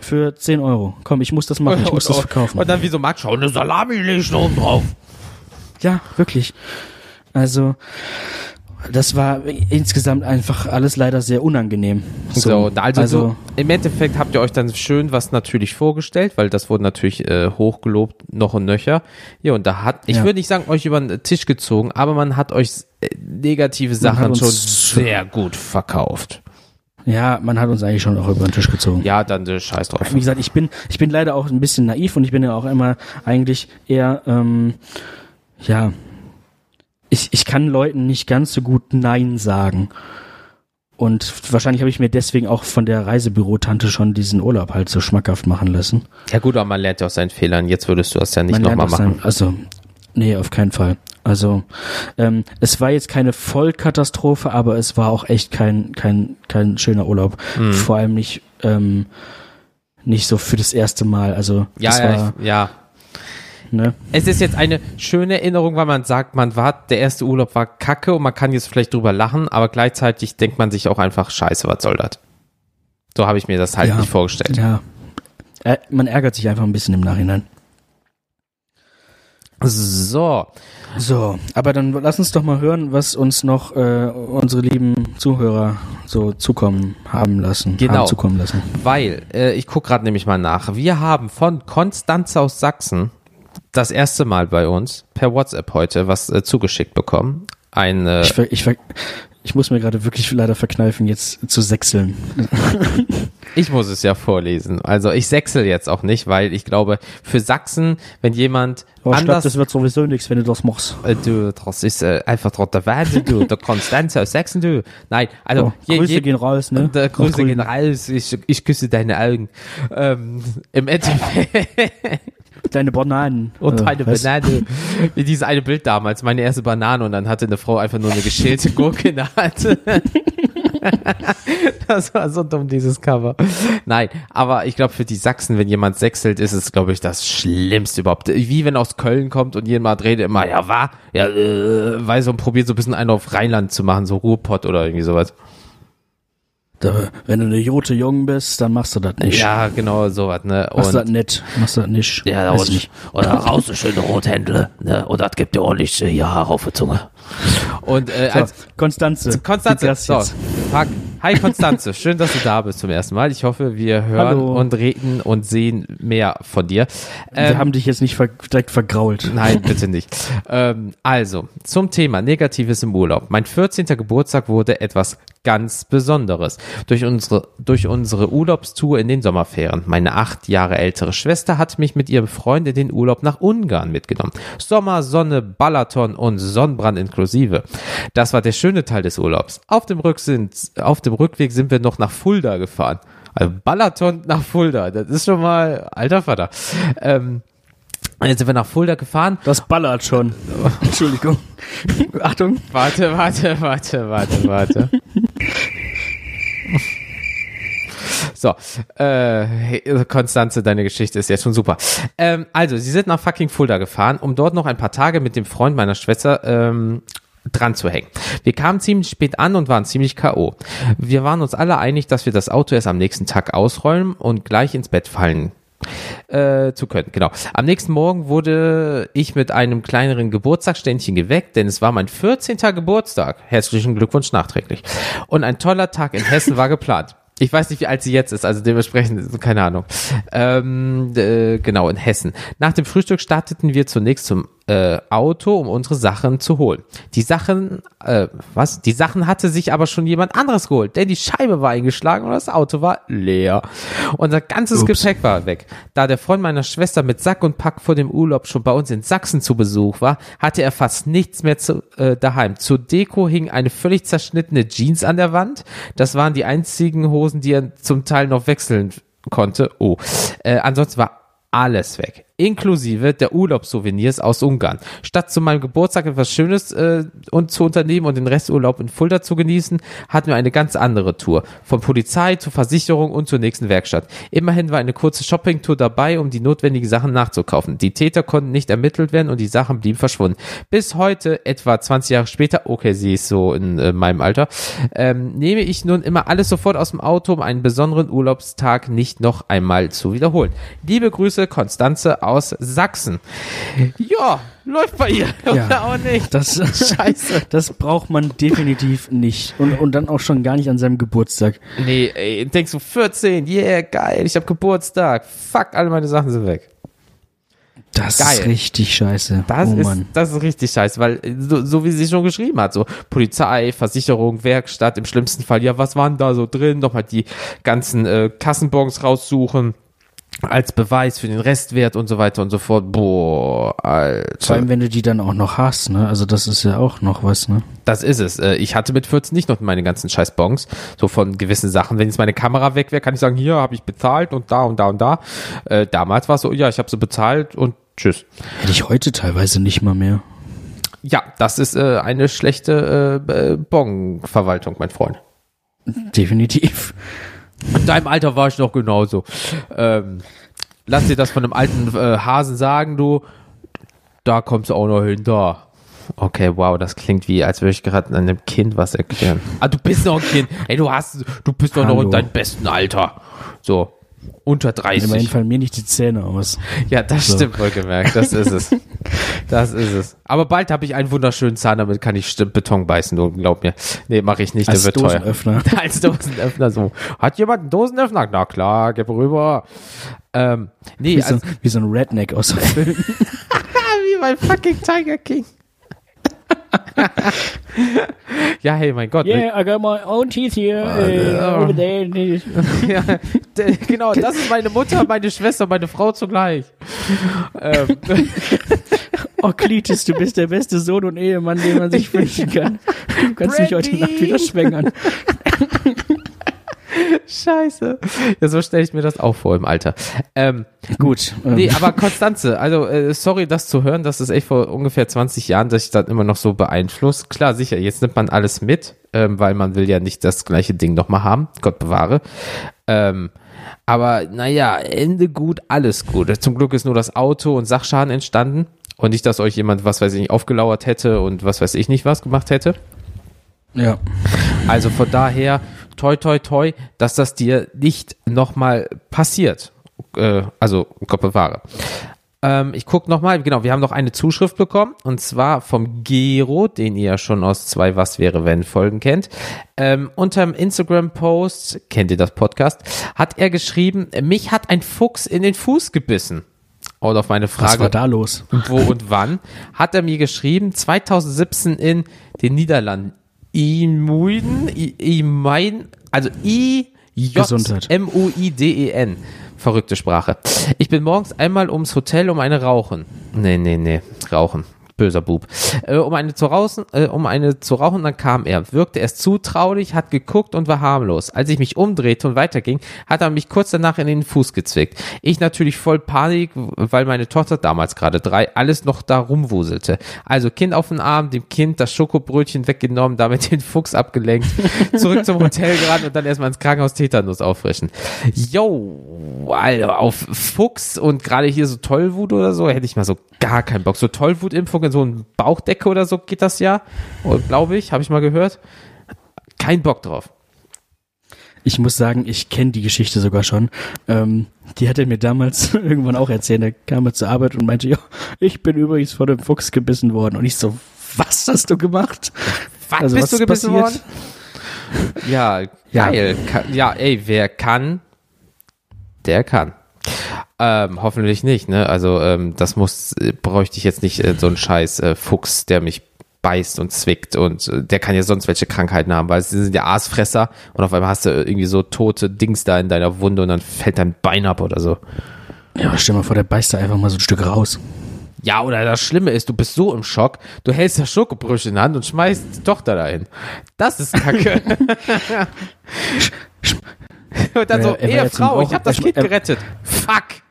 Für 10 Euro. Komm, ich muss das machen, ich muss das verkaufen. Und dann wie so Marc, schau, eine Salami legt oben drauf. Ja, wirklich. Also, das war insgesamt einfach alles leider sehr unangenehm. So, also, also so, im Endeffekt habt ihr euch dann schön was natürlich vorgestellt, weil das wurde natürlich äh, hochgelobt, noch und nöcher. Ja, und da hat, ich Ja. würde nicht sagen, euch über den Tisch gezogen, aber man hat euch negative Sachen schon sehr gut verkauft. ja, man hat uns eigentlich schon auch über den Tisch gezogen. Ja, dann äh, scheiß drauf. Wie gesagt, ich bin, ich bin leider auch ein bisschen naiv und ich bin ja auch immer eigentlich eher, ähm, ja, ich, ich kann Leuten nicht ganz so gut Nein sagen. Und wahrscheinlich habe ich mir deswegen auch von der Reisebürotante schon diesen Urlaub halt so schmackhaft machen lassen. Ja gut, aber man lernt ja aus seinen Fehlern. Jetzt würdest du das ja nicht nochmal machen. Also, nee, auf keinen Fall. Also, ähm, es war jetzt keine Vollkatastrophe, aber es war auch echt kein, kein, kein schöner Urlaub. Mhm. Vor allem nicht, ähm, nicht so für das erste Mal. Also, Ja, ja, war, ich, ja. ne? Es ist jetzt eine schöne Erinnerung, weil man sagt, man war, der erste Urlaub war kacke und man kann jetzt vielleicht drüber lachen, aber gleichzeitig denkt man sich auch einfach, scheiße, was soll das? So habe ich mir das halt Ja. nicht vorgestellt. Ja. Man ärgert sich einfach ein bisschen im Nachhinein. So, So, aber dann lass uns doch mal hören, was uns noch äh, unsere lieben Zuhörer so zukommen haben lassen. Genau. Haben zukommen lassen. weil, äh, ich gucke gerade nämlich mal nach. Wir haben von Konstanz aus Sachsen das erste Mal bei uns per WhatsApp heute was äh, zugeschickt bekommen. Ein, äh, Ich, ver, ich, ver, ich muss mir gerade wirklich leider verkneifen, jetzt zu sechseln. Ich muss es ja vorlesen. Also ich sechsel jetzt auch nicht, weil ich glaube, für Sachsen, wenn jemand Aber ich glaube, anders... das wird sowieso nichts, wenn du das machst. Äh, du, das ist äh, einfach der Wahnsinn, du. Der Konstanz aus Sachsen, du. Nein, also... So, Grüße gehen raus, ne? Der Grüße gehen raus. Ich, ich küsse deine Augen. Ähm, Im Endeffekt... Deine Bananen. Und Äh, eine was? Banane. Wie dieses eine Bild damals, meine erste Banane und dann hatte eine Frau einfach nur eine geschälte Gurke in der Hand. Das war so dumm, dieses Cover. Nein, aber ich glaube, für die Sachsen, wenn jemand sechselt, ist es, glaube ich, das Schlimmste überhaupt. Wie wenn aus Köln kommt und jemand redet immer, ja, war, ja, äh, weiß und probiert so ein bisschen einen auf Rheinland zu machen, so Ruhrpott oder irgendwie sowas. Da, wenn du eine Jote Jung bist, dann machst du das nicht. Ja, genau, sowas, ne? Machst du Und das nicht. Machst du das nicht. Ja, und, ich nicht. oder raus, so schöne Rothändle, ne? Und das gibt dir ordentlich äh, hier Haare auf der Zunge. Und äh, So, als Konstanze. Konstanze, so. Hi Konstanze, schön, dass du da bist zum ersten Mal. Ich hoffe, wir hören Hallo. und reden und sehen mehr von dir. Wir Ähm, haben dich jetzt nicht ver direkt vergrault. Nein, bitte nicht. Ähm, also, zum Thema Negatives im Urlaub. Mein 14. Geburtstag wurde etwas ganz Besonderes. Durch unsere, durch unsere Urlaubstour in den Sommerferien. Meine acht Jahre ältere Schwester hat mich mit ihrem Freund in den Urlaub nach Ungarn mitgenommen. Sommer, Sonne, Balaton und Sonnenbrand inklusive. Das war der schöne Teil des Urlaubs. Auf dem, Rücksinn, auf dem Rückweg sind wir noch nach Fulda gefahren. Also Balaton nach Fulda. Das ist schon mal, alter Vater. Ähm, Jetzt sind wir nach Fulda gefahren. Das ballert schon. Entschuldigung. Achtung. Warte, warte, warte, warte, warte. So, äh, Konstanze, deine Geschichte ist jetzt schon super. Ähm, also, sie sind nach fucking Fulda gefahren, um dort noch ein paar Tage mit dem Freund meiner Schwester ähm, dran zu hängen. Wir kamen ziemlich spät an und waren ziemlich K.O. Wir waren uns alle einig, dass wir das Auto erst am nächsten Tag ausräumen und gleich ins Bett fallen äh, zu können. Genau. Am nächsten Morgen wurde ich mit einem kleineren Geburtstagsständchen geweckt, denn es war mein 14. Geburtstag. Herzlichen Glückwunsch nachträglich. Und ein toller Tag in Hessen war geplant. Ich weiß nicht, wie alt sie jetzt ist, also dementsprechend, keine Ahnung. Ähm, äh, genau, in Hessen. Nach dem Frühstück starteten wir zunächst zum äh, Auto, um unsere Sachen zu holen. Die Sachen, äh, was? Die Sachen hatte sich aber schon jemand anderes geholt, denn die Scheibe war eingeschlagen und das Auto war leer. Unser ganzes Ups. Gepäck war weg. Da der Freund meiner Schwester mit Sack und Pack vor dem Urlaub schon bei uns in Sachsen zu Besuch war, hatte er fast nichts mehr zu, äh, daheim. Zur Deko hing eine völlig zerschnittene Jeans an der Wand. Das waren die einzigen Hosen, die er zum Teil noch wechseln konnte. Oh. Äh, ansonsten war alles weg. Inklusive der Urlaubssouvenirs aus Ungarn. Statt zu meinem Geburtstag etwas Schönes äh, und zu unternehmen und den Resturlaub in Fulda zu genießen, hatten wir eine ganz andere Tour. Von Polizei zur Versicherung und zur nächsten Werkstatt. Immerhin war eine kurze Shoppingtour dabei, um die notwendigen Sachen nachzukaufen. Die Täter konnten nicht ermittelt werden und die Sachen blieben verschwunden. Bis heute, etwa 20 Jahre später, okay, sie ist so in äh, meinem Alter, ähm, nehme ich nun immer alles sofort aus dem Auto, um einen besonderen Urlaubstag nicht noch einmal zu wiederholen. Liebe Grüße, Konstanze aus Sachsen. Ja, läuft bei ihr. Ja. Oder auch nicht. Das, Scheiße. das braucht man definitiv nicht. Und, und dann auch schon gar nicht an seinem Geburtstag. Nee, ey, denkst du 14, yeah, geil, ich hab Geburtstag. Fuck, alle meine Sachen sind weg. Das Geil. ist richtig scheiße. Das, oh ist, Mann. das ist richtig scheiße, weil so, so wie sie schon geschrieben hat, so Polizei, Versicherung, Werkstatt, im schlimmsten Fall, ja, was waren da so drin? Nochmal die ganzen äh, Kassenbons raussuchen als Beweis für den Restwert und so weiter und so fort. Boah, Vor Alter. allem, wenn du die dann auch noch hast, ne? Also das ist ja auch noch was, ne? Das ist es. Äh, Ich hatte mit 14 nicht noch meine ganzen scheiß Bons, so von gewissen Sachen. Wenn jetzt meine Kamera weg wäre, kann ich sagen, hier habe ich bezahlt und da und da und da. Äh, damals war es so, ja, ich habe sie bezahlt und tschüss. Hätte ich heute teilweise nicht mal mehr. Ja, das ist äh, eine schlechte äh, Bon-Verwaltung, mein Freund. Definitiv. In deinem Alter war ich noch genauso. Ähm, lass dir das von einem alten äh, Hasen sagen, du. da kommst du auch noch hin, da. Okay, wow, das klingt wie, als würde ich gerade einem Kind was erklären. Ah, du bist noch ein Kind. Ey, du hast, du bist doch noch in deinem besten Alter. So, unter Immerhin 30. fallen mir nicht die Zähne aus. Ja, das So. stimmt wohlgemerkt. Das ist es. Das ist es. Aber bald habe ich einen wunderschönen Zahn, damit kann ich Beton beißen, du glaub mir. Nee, mache ich nicht, Als der wird teuer. Dosenöffner. Als Dosenöffner so. Hat jemand einen Dosenöffner? Na klar, gib rüber. Ähm, nee, Wie so, also, wie so ein Redneck aus dem Film. wie bei fucking Tiger King. Ja, hey, mein Gott. Yeah, I got my own teeth here. uh, over there. Ja, genau, das ist meine Mutter, meine Schwester, meine Frau zugleich. Ähm, Oh, Cletus, du bist der beste Sohn und Ehemann, den man sich wünschen kann. Du kannst mich heute Brandy. Nacht wieder schwängern. Scheiße. Ja, so stelle ich mir das auch vor im Alter. Ähm, Gut. ähm, nee, aber Konstanze, also äh, sorry, das zu hören, das ist echt vor ungefähr 20 Jahren, dass ich das immer noch so beeinflusst. Klar, sicher, jetzt nimmt man alles mit, ähm, weil man will ja nicht das gleiche Ding nochmal haben. Gott bewahre. Ähm, aber naja, Ende gut, alles gut. Zum Glück ist nur das Auto und Sachschaden entstanden. Und nicht, dass euch jemand, was weiß ich nicht, aufgelauert hätte und was weiß ich nicht was gemacht hätte. ja. Also von daher, toi, toi, toi, dass das dir nicht nochmal passiert. Äh, also, Gott bewahre. Ähm, ich gucke nochmal, genau, wir haben noch eine Zuschrift bekommen und zwar vom Gero, den ihr ja schon aus zwei Was wäre wenn Folgen kennt. Ähm, unterm Instagram-Post, kennt ihr das Podcast, hat er geschrieben, mich hat ein Fuchs in den Fuß gebissen. Und auf meine Was Frage, war da los? wo und wann, hat er mir geschrieben, 2017 in den Niederlanden. Imuiden, I- Imein, also I J. M U I D E N. Verrückte Sprache. Ich bin morgens einmal ums Hotel um eine rauchen. Nee, nee, nee, rauchen. Böser Bub. Äh, um eine zu rauchen, äh, um eine zu rauchen, dann kam er, wirkte erst zutraulich, hat geguckt und war harmlos. Als ich mich umdrehte und weiterging, hat er mich kurz danach in den Fuß gezwickt. Ich natürlich voll Panik, weil meine Tochter, damals gerade drei, alles noch da rumwuselte. Also Kind auf den Arm, dem Kind das Schokobrötchen weggenommen, damit den Fuchs abgelenkt, zurück zum Hotel gerannt und dann erstmal ins Krankenhaus Tetanus auffrischen. Yo, Alter, auf Fuchs und gerade hier so Tollwut oder so, hätte ich mal so gar keinen Bock. So Tollwutimpfung in so ein Bauchdecke oder so geht das ja, glaube ich, habe ich mal gehört. Kein Bock drauf. Ich muss sagen, ich kenne die Geschichte sogar schon. Ähm, die hat er mir damals irgendwann auch erzählt. Er kam er zur Arbeit und meinte, ja, ich bin übrigens von einem Fuchs gebissen worden. Und ich so, was hast du gemacht? Was Also, bist was du gebissen passiert? worden? Ja, Ja. geil. Ka- Ja, ey, wer kann, der kann. Ähm, hoffentlich nicht, ne? Also ähm, das muss, äh, bräuchte ich jetzt nicht äh, so einen scheiß äh, Fuchs, der mich beißt und zwickt und äh, der kann ja sonst welche Krankheiten haben, weil sie sind ja Aasfresser und auf einmal hast du irgendwie so tote Dings da in deiner Wunde und dann fällt dein Bein ab oder so. Ja, stell mal vor, der beißt da einfach mal so ein Stück raus. Ja, oder das Schlimme ist, du bist so im Schock, du hältst das Schokobrötchen in die Hand und schmeißt die Tochter dahin. Das ist Kacke. und dann so, Ehefrau, ich hab das Kind er- gerettet. Fuck.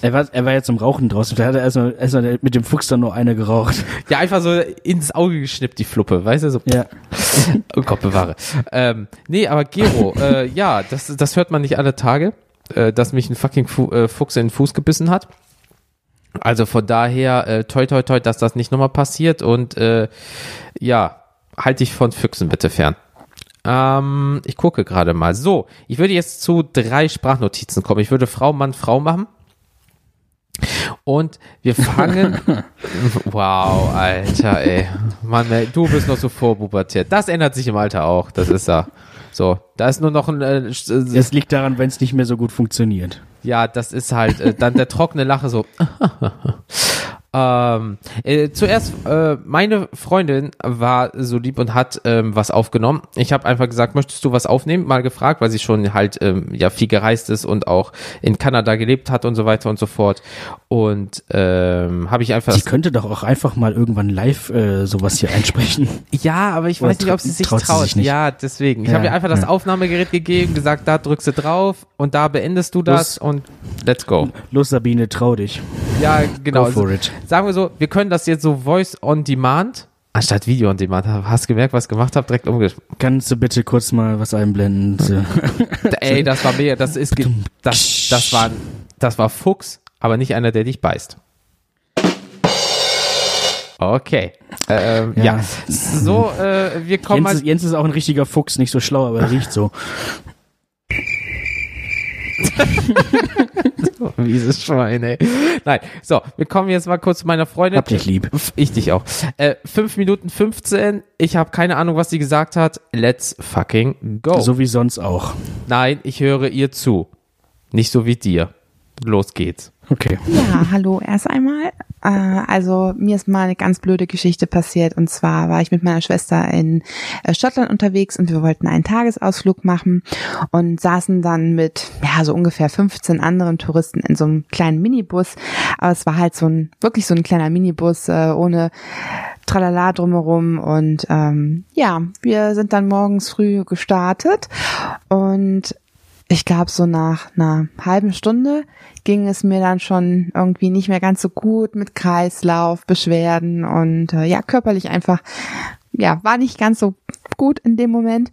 Er war, er war jetzt zum Rauchen draußen. Da hat er erstmal erst mal mit dem Fuchs dann nur eine geraucht. Ja, einfach so ins Auge geschnippt, die Fluppe, weißt du, so, Ja. oh Gott bewahre. Ähm, nee, aber Gero, äh, ja, das, das hört man nicht alle Tage, äh, dass mich ein fucking Fu äh, Fuchs in den Fuß gebissen hat. Also von daher, äh, toi toi toi, dass das nicht nochmal passiert und äh, ja, halte dich von Füchsen bitte fern. Ähm, ich gucke gerade mal. So, ich würde jetzt zu drei Sprachnotizen kommen. Ich würde Frau, Mann, Frau machen. Und wir fangen. wow, Alter, ey. Mann, ey, du bist noch so vorpubertiert. Das ändert sich im Alter auch. Das ist ja. So, da ist nur noch ein. Äh, äh, Es liegt daran, wenn es nicht mehr so gut funktioniert. ja, das ist halt äh, dann der trockene Lache so. ähm, äh, zuerst, äh, meine Freundin war so lieb und hat ähm, was aufgenommen. Ich habe einfach gesagt, möchtest du was aufnehmen? Mal gefragt, weil sie schon halt ähm, ja viel gereist ist und auch in Kanada gelebt hat und so weiter und so fort. Und ähm, habe ich einfach Sie könnte doch auch einfach mal irgendwann live äh, sowas hier einsprechen. Ja, aber ich Oder weiß nicht, ob sie sich traut traut. sie sich? Ja, deswegen. Ich Ja, habe ihr einfach das ja. Aufnahmegerät gegeben, gesagt, da drückst du drauf und da beendest du das Los. und let's go. Los, Sabine, trau dich. Ja, genau. Go for Also, it. Sagen wir so, wir können das jetzt so Voice on Demand anstatt Video on Demand. Hast du gemerkt, was ich gemacht habe? Direkt umgeschrieben. Kannst du bitte kurz mal was einblenden? So. Ey, das war mehr, das ist, das, das war, das war Fuchs, aber nicht einer, der dich beißt. Okay. Ähm, ja. Ja. So, äh, wir kommen Jens, mal ist, Jens ist auch ein richtiger Fuchs, nicht so schlau, aber er riecht so. Mieses Schwein, ey. Nein, so, wir kommen jetzt mal kurz zu meiner Freundin. Hab dich lieb. Ich dich auch. Äh, 5 Minuten 15. Ich habe keine Ahnung, was sie gesagt hat. Let's fucking go. So wie sonst auch. Nein, ich höre ihr zu. Nicht so wie dir. Los geht's. Okay. Ja, hallo erst einmal. Äh, also mir ist mal eine ganz blöde Geschichte passiert und zwar war ich mit meiner Schwester in äh, Schottland unterwegs und wir wollten einen Tagesausflug machen und saßen dann mit ja so ungefähr 15 anderen Touristen in so einem kleinen Minibus. Aber es war halt so ein wirklich so ein kleiner Minibus äh, ohne Tralala drumherum und ähm, ja, wir sind dann morgens früh gestartet und ich glaube, so nach einer halben Stunde ging es mir dann schon irgendwie nicht mehr ganz so gut mit Kreislauf, Beschwerden und äh, ja, körperlich einfach, ja, war nicht ganz so gut in dem Moment.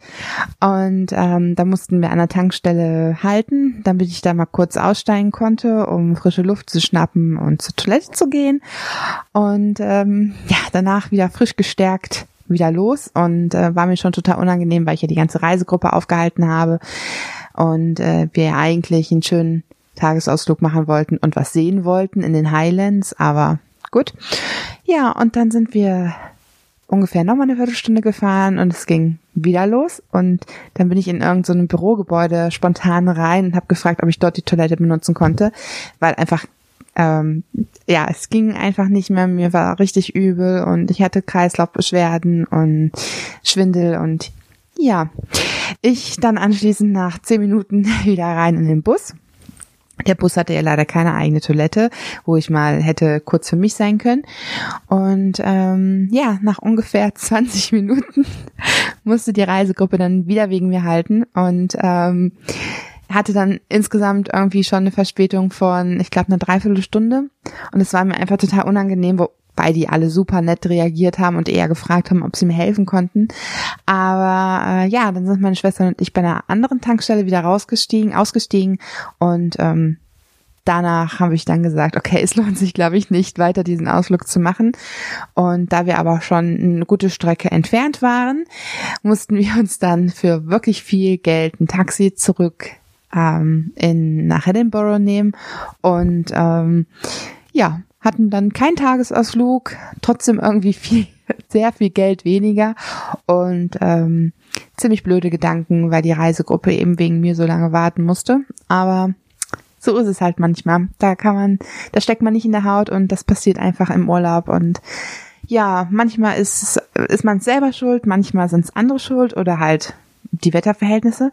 Und ähm, da mussten wir an der Tankstelle halten, damit ich da mal kurz aussteigen konnte, um frische Luft zu schnappen und zur Toilette zu gehen. Und ähm, ja, danach wieder frisch gestärkt wieder los und äh, war mir schon total unangenehm, weil ich ja die ganze Reisegruppe aufgehalten habe und äh, wir eigentlich einen schönen Tagesausflug machen wollten und was sehen wollten in den Highlands, aber gut. Ja, und dann sind wir ungefähr nochmal eine Viertelstunde gefahren und es ging wieder los und dann bin ich in irgendeinem so Bürogebäude spontan rein und habe gefragt, ob ich dort die Toilette benutzen konnte, weil einfach ähm, ja, es ging einfach nicht mehr, mir war richtig übel und ich hatte Kreislaufbeschwerden und Schwindel und ja, ich dann anschließend nach zehn Minuten wieder rein in den Bus. Der Bus hatte ja leider keine eigene Toilette, wo ich mal hätte kurz für mich sein können. Und ähm, ja, nach ungefähr 20 Minuten musste die Reisegruppe dann wieder wegen mir halten und ähm, hatte dann insgesamt irgendwie schon eine Verspätung von, ich glaube, einer Dreiviertelstunde. Und es war mir einfach total unangenehm, wobei die alle super nett reagiert haben und eher gefragt haben, ob sie mir helfen konnten. Aber äh, ja, dann sind meine Schwester und ich bei einer anderen Tankstelle wieder rausgestiegen, ausgestiegen und ähm, danach habe ich dann gesagt, okay, es lohnt sich, glaube ich, nicht weiter diesen Ausflug zu machen. Und da wir aber schon eine gute Strecke entfernt waren, mussten wir uns dann für wirklich viel Geld ein Taxi zurück ähm, in nach Edinburgh nehmen und ähm, ja hatten dann keinen Tagesausflug, trotzdem irgendwie viel sehr viel Geld weniger und ähm, ziemlich blöde Gedanken, weil die Reisegruppe eben wegen mir so lange warten musste. Aber so ist es halt manchmal. Da kann man, da steckt man nicht in der Haut und das passiert einfach im Urlaub und ja, manchmal ist, ist man selber schuld, manchmal sind es andere schuld oder halt die Wetterverhältnisse.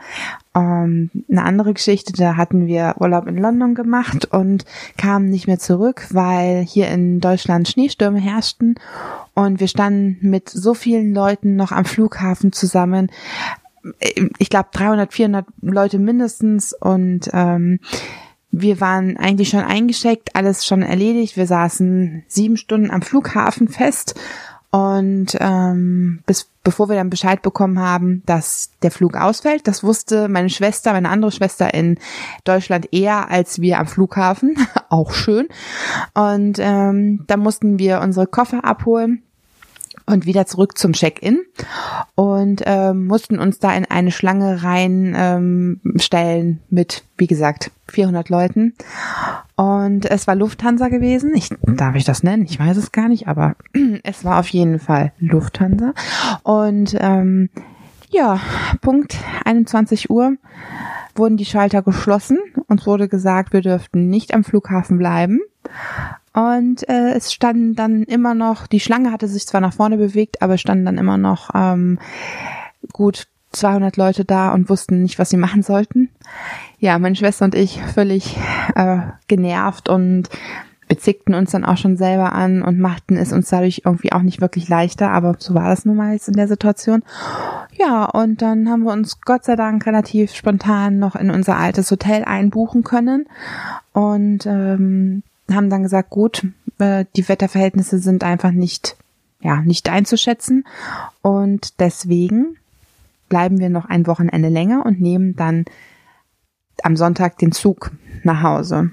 Ähm, eine andere Geschichte, da hatten wir Urlaub in London gemacht und kamen nicht mehr zurück, weil hier in Deutschland Schneestürme herrschten und wir standen mit so vielen Leuten noch am Flughafen zusammen. Ich glaube 300, 400 Leute mindestens und ähm, wir waren eigentlich schon eingeschickt, alles schon erledigt. Wir saßen sieben Stunden am Flughafen fest und ähm, bis bevor wir dann Bescheid bekommen haben, dass der Flug ausfällt, das wusste meine Schwester, meine andere Schwester in Deutschland eher als wir am Flughafen, auch schön. Und ähm, da mussten wir unsere Koffer abholen und wieder zurück zum Check-in und ähm, mussten uns da in eine Schlange rein ähm, stellen mit, wie gesagt, 400 Leuten. Und es war Lufthansa gewesen. Ich, darf ich das nennen? Ich weiß es gar nicht, aber es war auf jeden Fall Lufthansa. Und ähm, ja, Punkt 21 Uhr wurden die Schalter geschlossen. Uns wurde gesagt, wir dürften nicht am Flughafen bleiben. Und äh, es standen dann immer noch, die Schlange hatte sich zwar nach vorne bewegt, aber standen dann immer noch ähm, gut 200 Leute da und wussten nicht, was sie machen sollten. Ja, meine Schwester und ich völlig äh, genervt und bezickten uns dann auch schon selber an und machten es uns dadurch irgendwie auch nicht wirklich leichter, aber so war das nun mal jetzt in der Situation. Ja, und dann haben wir uns Gott sei Dank relativ spontan noch in unser altes Hotel einbuchen können und ähm, haben dann gesagt, gut, äh, die Wetterverhältnisse sind einfach nicht, ja, nicht einzuschätzen und deswegen bleiben wir noch ein Wochenende länger und nehmen dann am Sonntag den Zug nach Hause.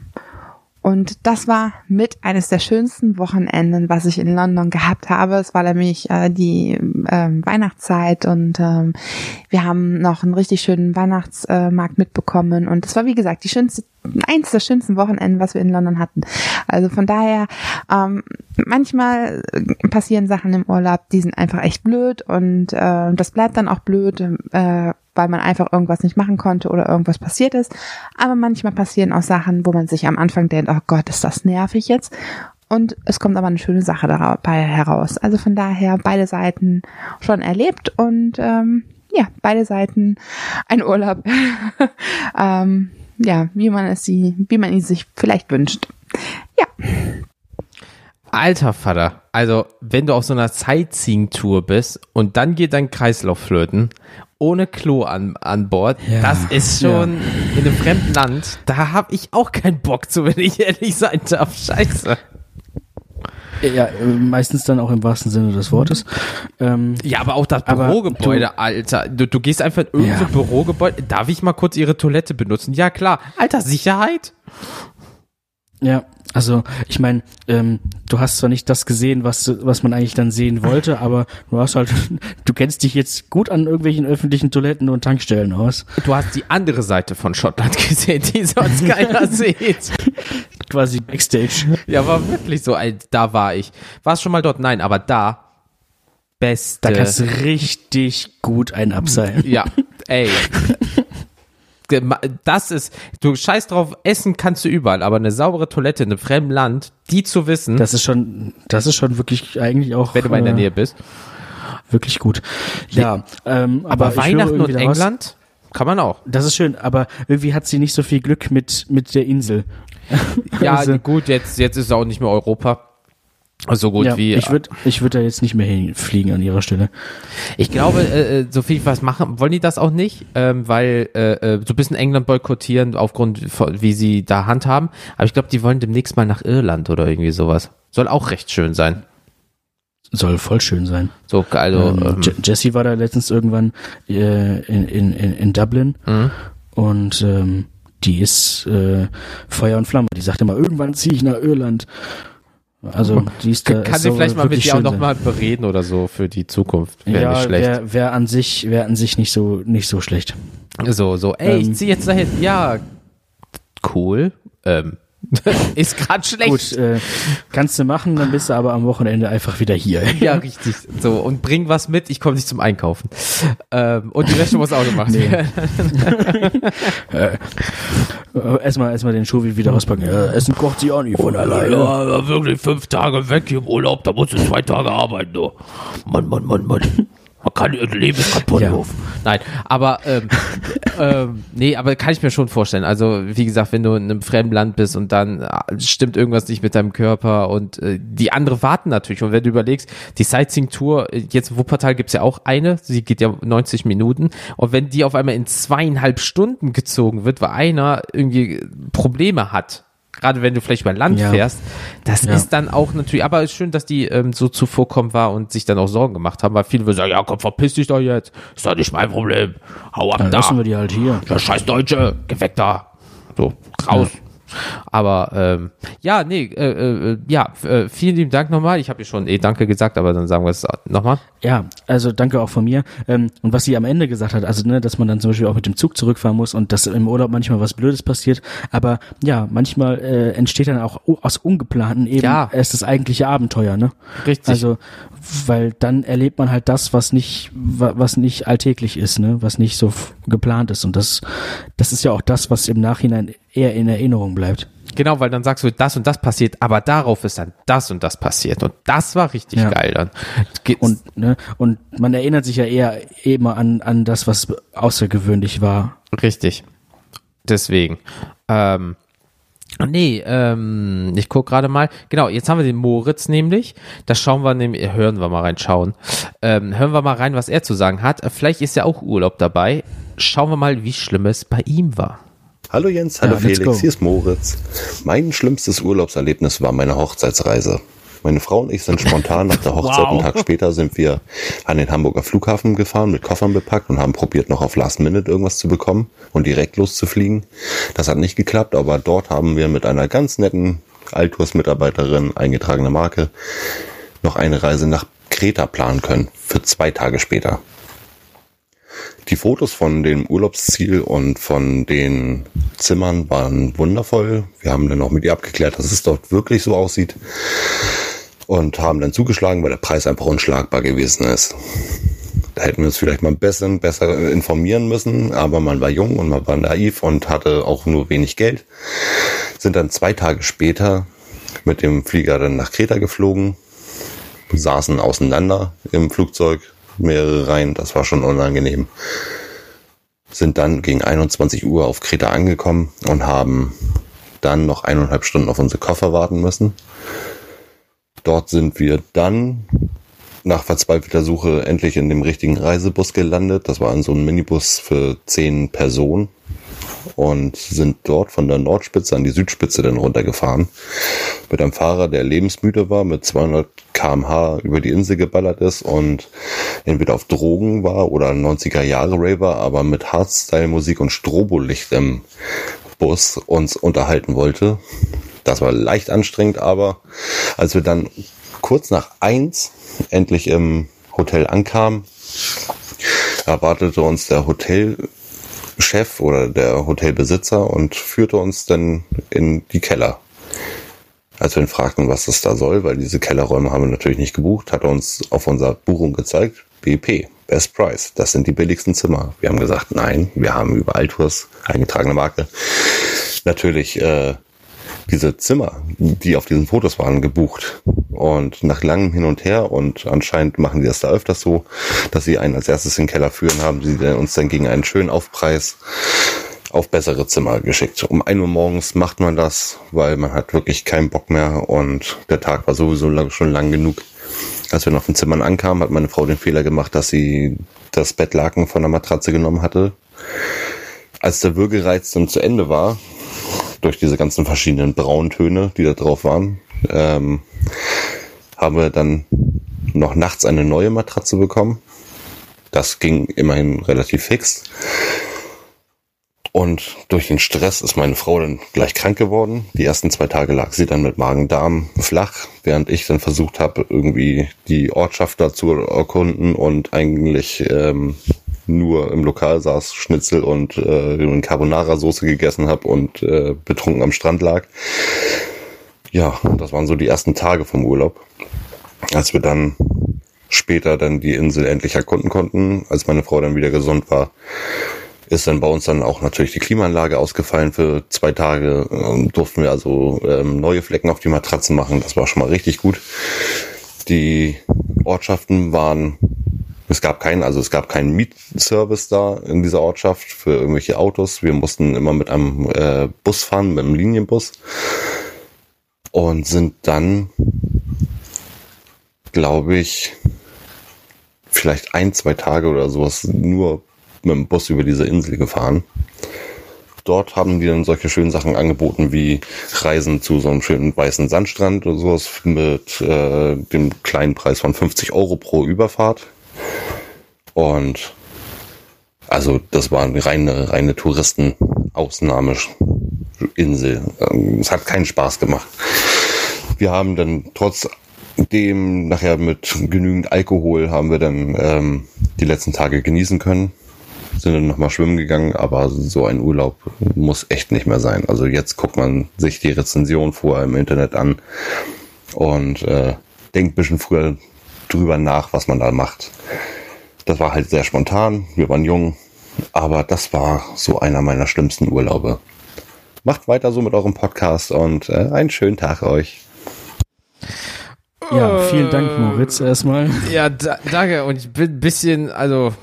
Und das war mit eines der schönsten Wochenenden, was ich in London gehabt habe. Es war nämlich äh, die ähm, Weihnachtszeit und ähm, wir haben noch einen richtig schönen Weihnachtsmarkt mitbekommen. Und es war, wie gesagt, die schönste, eins der schönsten Wochenenden, was wir in London hatten. Also von daher, ähm, manchmal passieren Sachen im Urlaub, die sind einfach echt blöd und äh, das bleibt dann auch blöd. Äh, weil man einfach irgendwas nicht machen konnte oder irgendwas passiert ist. Aber manchmal passieren auch Sachen, wo man sich am Anfang denkt, oh Gott, ist das nervig jetzt. Und es kommt aber eine schöne Sache dabei heraus. Also von daher beide Seiten schon erlebt und ähm, ja, beide Seiten ein Urlaub. ähm, ja, wie man es sie, wie man ihn sich vielleicht wünscht. Ja. Alter Vater, also wenn du auf so einer Sightseeing-Tour bist und dann geht dein Kreislauf flöten, ohne Klo an, an Bord, Ja, das ist schon in einem fremden Land, da habe ich auch keinen Bock zu, wenn ich ehrlich sein darf. Scheiße. Ja, äh, meistens dann auch im wahrsten Sinne des Wortes. Ähm, Ja, aber auch das Aber Bürogebäude, Alter. Du, du gehst einfach in irgendein Ja. Bürogebäude. Darf ich mal kurz ihre Toilette benutzen? Ja, klar. Alter, Sicherheit? Ja, also ich meine, ähm, du hast zwar nicht das gesehen, was was man eigentlich dann sehen wollte, aber du hast halt, du kennst dich jetzt gut an irgendwelchen öffentlichen Toiletten und Tankstellen aus. Du hast die andere Seite von Schottland gesehen, die sonst keiner sieht. Quasi Backstage. Ja, war wirklich so. Da war ich. Warst schon mal dort? Nein, aber da. Beste. Da kannst du richtig gut einen abseilen. Ja, ey. Das ist, du scheiß drauf, essen kannst du überall, aber eine saubere Toilette in einem fremden Land, die zu wissen, Das ist schon, das ist schon wirklich eigentlich auch wenn du mal in der äh, Nähe bist. wirklich gut. Ja, ähm, Aber, höre Weihnachten und England kann man auch. Das ist schön, aber irgendwie hat sie nicht so viel Glück mit mit der Insel. Ja, Also- gut, jetzt, jetzt ist es auch nicht mehr Europa. So gut ja, wie. ich würde ich würde da jetzt nicht mehr hinfliegen an ihrer Stelle. Ich glaube, äh, äh, so viel was machen, wollen die das auch nicht, ähm, weil äh, äh, so ein bisschen England boykottieren aufgrund von, wie sie da handhaben. Aber ich glaube, die wollen demnächst mal nach Irland oder irgendwie sowas. Soll auch recht schön sein. Soll voll schön sein. So, also, ähm, ähm, Je- Jessie war da letztens irgendwann äh, in, in, in, in Dublin Mhm. und ähm, die ist äh, Feuer und Flamme. Die sagt immer, irgendwann ziehe ich nach Irland. Also die ist da. kann sie vielleicht mal mit dir auch nochmal bereden oder so für die Zukunft. Wäre Ja, nicht schlecht. wäre wär an sich, wäre an sich nicht so nicht so schlecht. So, so, ey, ich Ähm, zieh jetzt dahin. Ja, cool. Ähm, ist grad schlecht. Gut, äh, kannst du machen, dann bist du aber am Wochenende einfach wieder hier. Ja, richtig. So, und bring was mit, ich komme nicht zum Einkaufen. Ähm, und die Wäsche muss auch gemacht Nee. werden. Äh, erstmal erstmal den Schuh wieder auspacken. Äh, Essen kocht sie auch nicht von alleine. Ja, wirklich fünf Tage weg im Urlaub, da musst du zwei Tage arbeiten, du. Mann, Mann, Mann, Mann. Man kann ihr Leben kaputt. Ja. Nein, aber ähm, ähm, nee, aber kann ich mir schon vorstellen. Also wie gesagt, wenn du in einem fremden Land bist und dann äh, stimmt irgendwas nicht mit deinem Körper und äh, die andere warten natürlich. Und wenn du überlegst, die Sightseeing-Tour, äh, jetzt in Wuppertal gibt's ja auch eine, sie geht ja 90 Minuten. Und wenn die auf einmal in zweieinhalb Stunden gezogen wird, weil einer irgendwie Probleme hat, gerade wenn du vielleicht über Land Ja. fährst, das Ja. ist dann auch natürlich, aber es ist schön, dass die ähm, so zuvorkommen war und sich dann auch Sorgen gemacht haben, weil viele würden sagen, ja komm, verpiss dich doch jetzt, ist doch nicht mein Problem, hau ab Dann da, lassen wir die halt hier. ja scheiß Deutsche, geh weg da, so, raus. Aber ähm, ja, nee, äh, äh, ja, f- äh, vielen lieben Dank nochmal. Ich habe ja schon eh Danke gesagt, aber dann sagen wir es nochmal. Ja, also danke auch von mir. Ähm, und was sie am Ende gesagt hat, also ne, dass man dann zum Beispiel auch mit dem Zug zurückfahren muss und dass im Urlaub manchmal was Blödes passiert. Aber ja, manchmal äh, entsteht dann auch aus Ungeplanten eben Ja. erst das eigentliche Abenteuer, ne? Richtig. Also, weil dann erlebt man halt das, was nicht, wa- was nicht alltäglich ist, ne, was nicht so geplant ist. Und das, das ist ja auch das, was im Nachhinein eher in Erinnerung bleibt. Genau, weil dann sagst du, das und das passiert, aber darauf ist dann das und das passiert. Und das war richtig Ja. geil dann. Geht's- Und, ne, und man erinnert sich ja eher eben an, an das, was außergewöhnlich war. Richtig. Deswegen. Ähm, nee, ähm, ich guck gerade mal. Genau, jetzt haben wir den Moritz nämlich. Da schauen wir nämlich, hören wir mal reinschauen. Ähm, hören wir mal rein, was er zu sagen hat. Äh, Vielleicht ist ja auch Urlaub dabei. Schauen wir mal, wie schlimm es bei ihm war. Hallo Jens, hallo Ja, Felix, hier ist Moritz. Mein schlimmstes Urlaubserlebnis war meine Hochzeitsreise. Meine Frau und ich sind spontan nach der Hochzeit Wow. einen Tag später sind wir an den Hamburger Flughafen gefahren, mit Koffern bepackt und haben probiert, noch auf Last Minute irgendwas zu bekommen und direkt loszufliegen. Das hat nicht geklappt, aber dort haben wir mit einer ganz netten Altours-Mitarbeiterin, eingetragene Marke, noch eine Reise nach Kreta planen können, für zwei Tage später. Die Fotos von dem Urlaubsziel und von den Zimmern waren wundervoll. Wir haben dann auch mit ihr abgeklärt, dass es dort wirklich so aussieht und haben dann zugeschlagen, weil der Preis einfach unschlagbar gewesen ist. Da hätten wir uns vielleicht mal ein bisschen besser informieren müssen, aber man war jung und man war naiv und hatte auch nur wenig Geld. Sind dann zwei Tage später mit dem Flieger dann nach Kreta geflogen, saßen auseinander im Flugzeug, mehrere Reihen, das war schon unangenehm. Sind dann gegen 21 Uhr auf Kreta angekommen und haben dann noch eineinhalb Stunden auf unsere Koffer warten müssen. Dort sind wir dann nach verzweifelter Suche endlich in dem richtigen Reisebus gelandet. Das war in so einem Minibus für zehn Personen und sind dort von der Nordspitze an die Südspitze dann runtergefahren. Mit einem Fahrer, der lebensmüde war, mit 200 kmh über die Insel geballert ist und entweder auf Drogen war oder ein 90er Jahre Raver, aber mit Hardstyle-Musik und Strobolicht im Bus uns unterhalten wollte. Das war leicht anstrengend, aber als wir dann kurz nach eins endlich im Hotel ankamen, erwartete uns der Hotelchef oder der Hotelbesitzer und führte uns dann in die Keller. Als wir ihn fragten, was das da soll, weil diese Kellerräume haben wir natürlich nicht gebucht, hat er uns auf unser Buchung gezeigt, BP, Best Price, das sind die billigsten Zimmer. Wir haben gesagt, nein, wir haben über Altours, eingetragene Marke, natürlich äh, diese Zimmer, die auf diesen Fotos waren, gebucht. Und nach langem Hin und Her, und anscheinend machen die das da öfters so, dass sie einen als erstes in den Keller führen, haben sie uns dann gegen einen schönen Aufpreis auf bessere Zimmer geschickt. Um 1 Uhr morgens macht man das, weil man hat wirklich keinen Bock mehr und der Tag war sowieso schon lang genug. Als wir noch von Zimmern ankamen, hat meine Frau den Fehler gemacht, dass sie das Bettlaken von der Matratze genommen hatte. Als der Würgereiz dann zu Ende war, durch diese ganzen verschiedenen Brauntöne, die da drauf waren, ähm, haben wir dann noch nachts eine neue Matratze bekommen. Das ging immerhin relativ fix. Und durch den Stress ist meine Frau dann gleich krank geworden. Die ersten zwei Tage lag sie dann mit Magen-Darm flach, während ich dann versucht habe, irgendwie die Ortschaft da zu erkunden und eigentlich ähm, nur im Lokal saß, Schnitzel und äh, Carbonara-Soße gegessen habe und äh, betrunken am Strand lag. Ja, das waren so die ersten Tage vom Urlaub. Als wir dann später dann die Insel endlich erkunden konnten, als meine Frau dann wieder gesund war, ist dann bei uns dann auch natürlich die Klimaanlage ausgefallen für zwei Tage. Ähm, durften wir also ähm, neue Flecken auf die Matratzen machen. Das war schon mal richtig gut. Die Ortschaften waren, es gab keinen, also es gab keinen Mietservice da in dieser Ortschaft für irgendwelche Autos. Wir mussten immer mit einem äh, Bus fahren, mit einem Linienbus. Und sind dann, glaube ich, vielleicht ein, zwei Tage oder sowas nur mit dem Bus über diese Insel gefahren. Dort haben die dann solche schönen Sachen angeboten wie Reisen zu so einem schönen weißen Sandstrand oder sowas mit äh, dem kleinen Preis von 50 Euro pro Überfahrt. Und also das war eine reine, reine Touristen-Ausnahmeinsel. Ähm, Es hat keinen Spaß gemacht. Wir haben dann trotz dem nachher mit genügend Alkohol haben wir dann ähm, die letzten Tage genießen können sind dann nochmal schwimmen gegangen, aber so ein Urlaub muss echt nicht mehr sein. Also jetzt guckt man sich die Rezension vorher im Internet an und äh, denkt ein bisschen früher drüber nach, was man da macht. Das war halt sehr spontan, wir waren jung, aber das war so einer meiner schlimmsten Urlaube. Macht weiter so mit eurem Podcast und äh, einen schönen Tag euch. Ja, vielen Dank, Moritz, erstmal. Ja, da, danke. Und ich bin ein bisschen, also,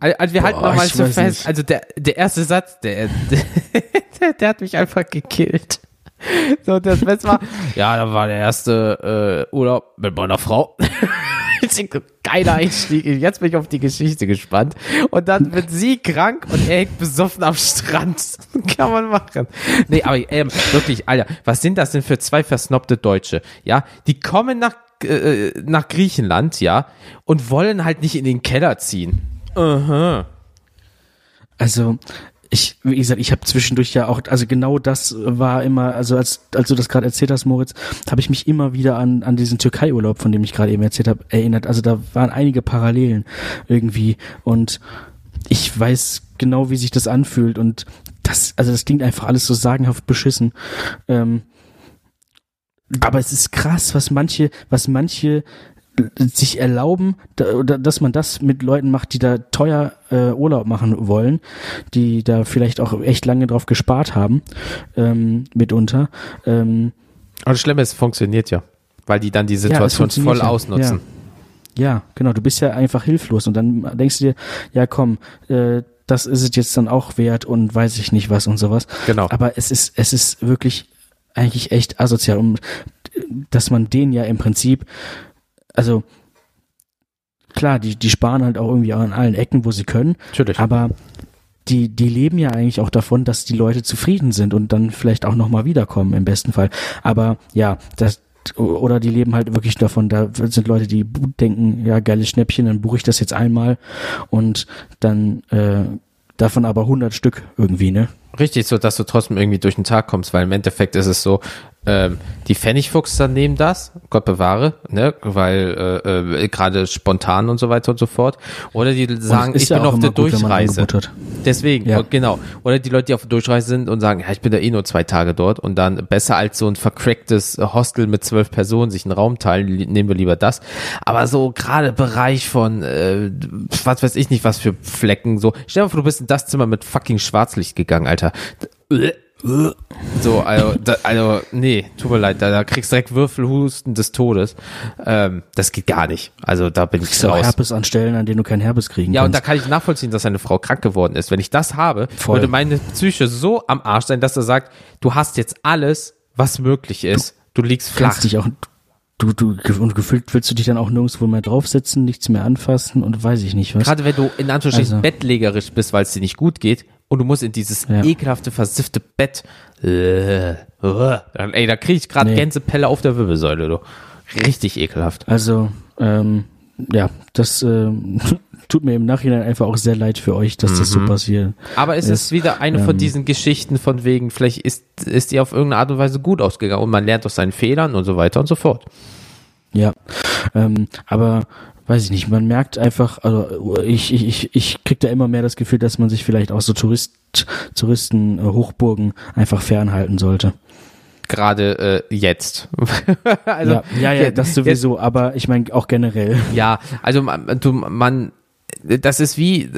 also wir halten Boah, noch mal ich so fest. nicht. Also der, der erste Satz, der, der, der hat mich einfach gekillt. So, das Beste war, ja, da war der erste äh, Urlaub mit meiner Frau. Geiler Einstieg. Jetzt bin ich auf die Geschichte gespannt. Und dann wird sie krank und er hängt besoffen am Strand. Kann man machen. Nee, aber ähm, wirklich, Alter, was sind das denn für zwei versnobte Deutsche? Ja, die kommen nach, äh, nach Griechenland, ja, und wollen halt nicht in den Keller ziehen. Aha. Also, ich, wie gesagt, ich habe zwischendurch ja auch, also genau das war immer, also als, als du das gerade erzählt hast, Moritz, habe ich mich immer wieder an, an diesen Türkei-Urlaub, von dem ich gerade eben erzählt habe, erinnert. Also da waren einige Parallelen irgendwie und ich weiß genau, wie sich das anfühlt und das, also das klingt einfach alles so sagenhaft beschissen. Ähm, aber es ist krass, was manche, was manche sich erlauben, da, dass man das mit Leuten macht, die da teuer äh, Urlaub machen wollen, die da vielleicht auch echt lange drauf gespart haben, ähm, mitunter. Ähm, Aber das Schlimme ist, es funktioniert ja, weil die dann die Situation ja, voll ja. ausnutzen. Ja. ja, genau, du bist ja einfach hilflos und dann denkst du dir, ja komm, äh, das ist es jetzt dann auch wert und weiß ich nicht was und sowas. Genau. Aber es ist, es ist wirklich eigentlich echt asozial, um, dass man den ja im Prinzip also klar, die, die sparen halt auch irgendwie an allen Ecken, wo sie können. Natürlich. Aber die, die leben ja eigentlich auch davon, dass die Leute zufrieden sind und dann vielleicht auch nochmal wiederkommen im besten Fall. Aber ja, das, oder die leben halt wirklich davon, da sind Leute, die denken, ja, geiles Schnäppchen, dann buche ich das jetzt einmal und dann äh, davon aber 100 Stück irgendwie, ne? Richtig, so dass du trotzdem irgendwie durch den Tag kommst, weil im Endeffekt ist es so, ähm, die Pfennigfuchser nehmen das, Gott bewahre, ne, weil äh, äh, gerade spontan und so weiter und so fort. Oder die sagen, ich ja bin auf der gut, Durchreise. Deswegen, Ja. genau. Oder die Leute, die auf der Durchreise sind und sagen, ja, ich bin da eh nur zwei Tage dort und dann besser als so ein vercracktes Hostel mit zwölf Personen sich einen Raum teilen, nehmen wir lieber das. Aber so gerade Bereich von, äh, was weiß ich nicht, was für Flecken, so, stell dir mal vor, du bist in das Zimmer mit fucking Schwarzlicht gegangen, Alter. So, also, da, also, nee, tut mir leid, da, da kriegst du direkt Würfelhusten des Todes. Ähm, das geht gar nicht. Also, da bin ich Kriegst du auch raus. Herpes an Stellen, an denen du keinen Herpes kriegen Ja, und da kannst. kann ich nachvollziehen, dass eine Frau krank geworden ist. Wenn ich das habe, Voll. würde meine Psyche so am Arsch sein, dass er sagt, du hast jetzt alles, was möglich ist. Du, liegst flach. kannst dich auch du du und gefühlt willst du dich dann auch nirgendwo mehr draufsetzen, nichts mehr anfassen und weiß ich nicht was. Gerade wenn du in Anführungsstrichen Also- bettlägerisch bist, weil es dir nicht gut geht und du musst in dieses Ja. ekelhafte, versiffte Bett. Äh, äh, ey, da kriege ich gerade Nee. Gänsepelle auf der Wirbelsäule, du. Richtig ekelhaft. Also ähm, ja, das ähm, tut mir im Nachhinein einfach auch sehr leid für euch, dass das so passiert. Aber es ist, Ist, wieder eine von ähm, diesen Geschichten von wegen, vielleicht ist, ist die auf irgendeine Art und Weise gut ausgegangen und man lernt aus seinen Fehlern und so weiter und so fort. Ja, ähm, aber weiß ich nicht, man merkt einfach, also ich, ich, ich, ich krieg da immer mehr das Gefühl, dass man sich vielleicht auch so Tourist, Touristen, äh, Hochburgen einfach fernhalten sollte. Gerade äh, jetzt. also, ja, ja, ja, das sowieso, aber ich meine auch generell. Ja, also man, du, man, das ist wie,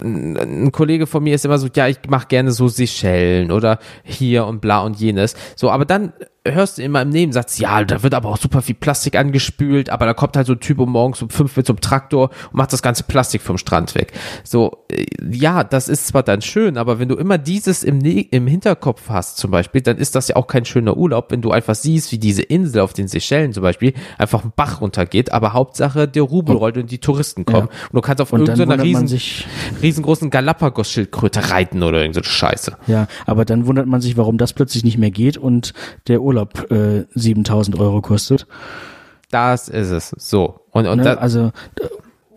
ein Kollege von mir ist immer so, ja, ich mache gerne so Seychellen oder hier und bla und jenes. So, aber dann hörst du immer im Nebensatz, ja, da wird aber auch super viel Plastik angespült, aber da kommt halt so ein Typ um morgens um fünf mit so einem Traktor und macht das ganze Plastik vom Strand weg. So, äh, ja, das ist zwar dann schön, aber wenn du immer dieses im, Ne- im Hinterkopf hast zum Beispiel, dann ist das ja auch kein schöner Urlaub, wenn du einfach siehst, wie diese Insel auf den Seychellen zum Beispiel einfach einen Bach runtergeht, aber Hauptsache der Rubel rollt und die Touristen kommen. Ja. Und du kannst auf irgendeiner riesen, riesengroßen Galapagos-Schildkröte reiten oder irgend so eine Scheiße. ja, aber dann wundert man sich, warum das plötzlich nicht mehr geht und der Urlaub äh, 7000 Euro kostet. Das ist es. So. Und, und ne? also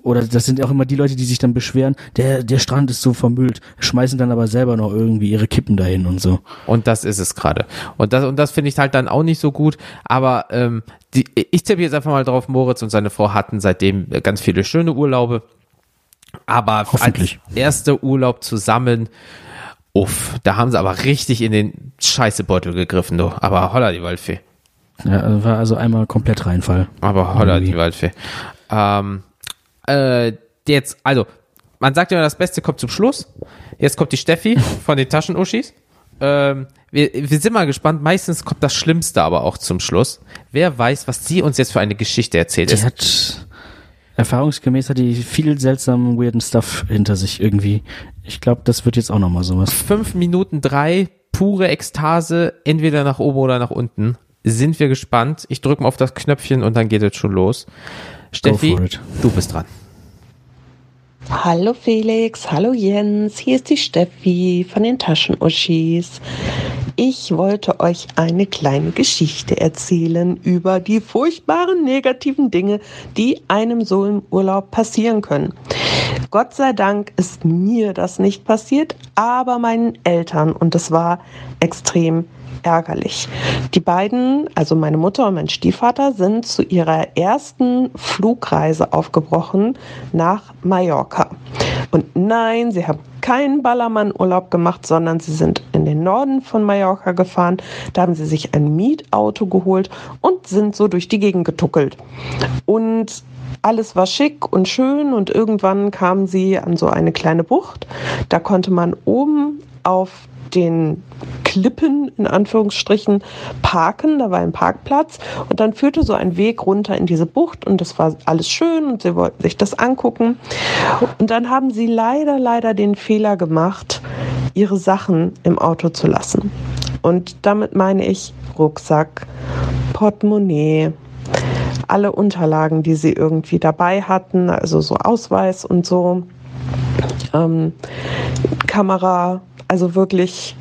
oder das sind auch immer die Leute, die sich dann beschweren, der der Strand ist so vermüllt, schmeißen dann aber selber noch irgendwie ihre Kippen dahin und so. Und das ist es gerade. Und das, und das finde ich halt dann auch nicht so gut. Aber ähm, die, ich tippe jetzt einfach mal drauf, Moritz und seine Frau hatten seitdem ganz viele schöne Urlaube. Aber als erster Urlaub zusammen, uff, da haben sie aber richtig in den Scheißebeutel gegriffen, du. Aber holla die Waldfee. Ja, also war also einmal komplett Reinfall. Aber holla Irgendwie. die Waldfee. Ähm, äh, jetzt, also, man sagt ja immer, das Beste kommt zum Schluss. Jetzt kommt die Steffi von den Taschenuschis. Ähm, wir, wir sind mal gespannt. Meistens kommt das Schlimmste aber auch zum Schluss. Wer weiß, was sie uns jetzt für eine Geschichte erzählt. Die hat erfahrungsgemäß hat die viel seltsamen, weirden Stuff hinter sich irgendwie. Ich glaube, das wird jetzt auch nochmal sowas. fünf Minuten drei, pure Ekstase, entweder nach oben oder nach unten. Sind wir gespannt. Ich drücke mal auf das Knöpfchen und dann geht es schon los. Steffi, du bist dran. Hallo Felix, hallo Jens, hier ist die Steffi von den Taschenuschis. Ich wollte euch eine kleine Geschichte erzählen über die furchtbaren negativen Dinge, die einem so im Urlaub passieren können. Gott sei Dank ist mir das nicht passiert, aber meinen Eltern und es war extrem ärgerlich. Die beiden, also meine Mutter und mein Stiefvater, sind zu ihrer ersten Flugreise aufgebrochen nach Mallorca. Und nein, sie haben keinen Ballermann-Urlaub gemacht, sondern sie sind in den Norden von Mallorca gefahren. Da haben sie sich ein Mietauto geholt und sind so durch die Gegend getuckelt. Und alles war schick und schön und irgendwann kamen sie an so eine kleine Bucht. Da konnte man oben auf den Klippen in Anführungsstrichen parken. Da war ein Parkplatz und dann führte so ein Weg runter in diese Bucht und das war alles schön und sie wollten sich das angucken. Und dann haben sie leider, leider den Fehler gemacht, ihre Sachen im Auto zu lassen. Und damit meine ich Rucksack, Portemonnaie, alle Unterlagen, die sie irgendwie dabei hatten, also so Ausweis und so, ähm, Kamera, also wirklich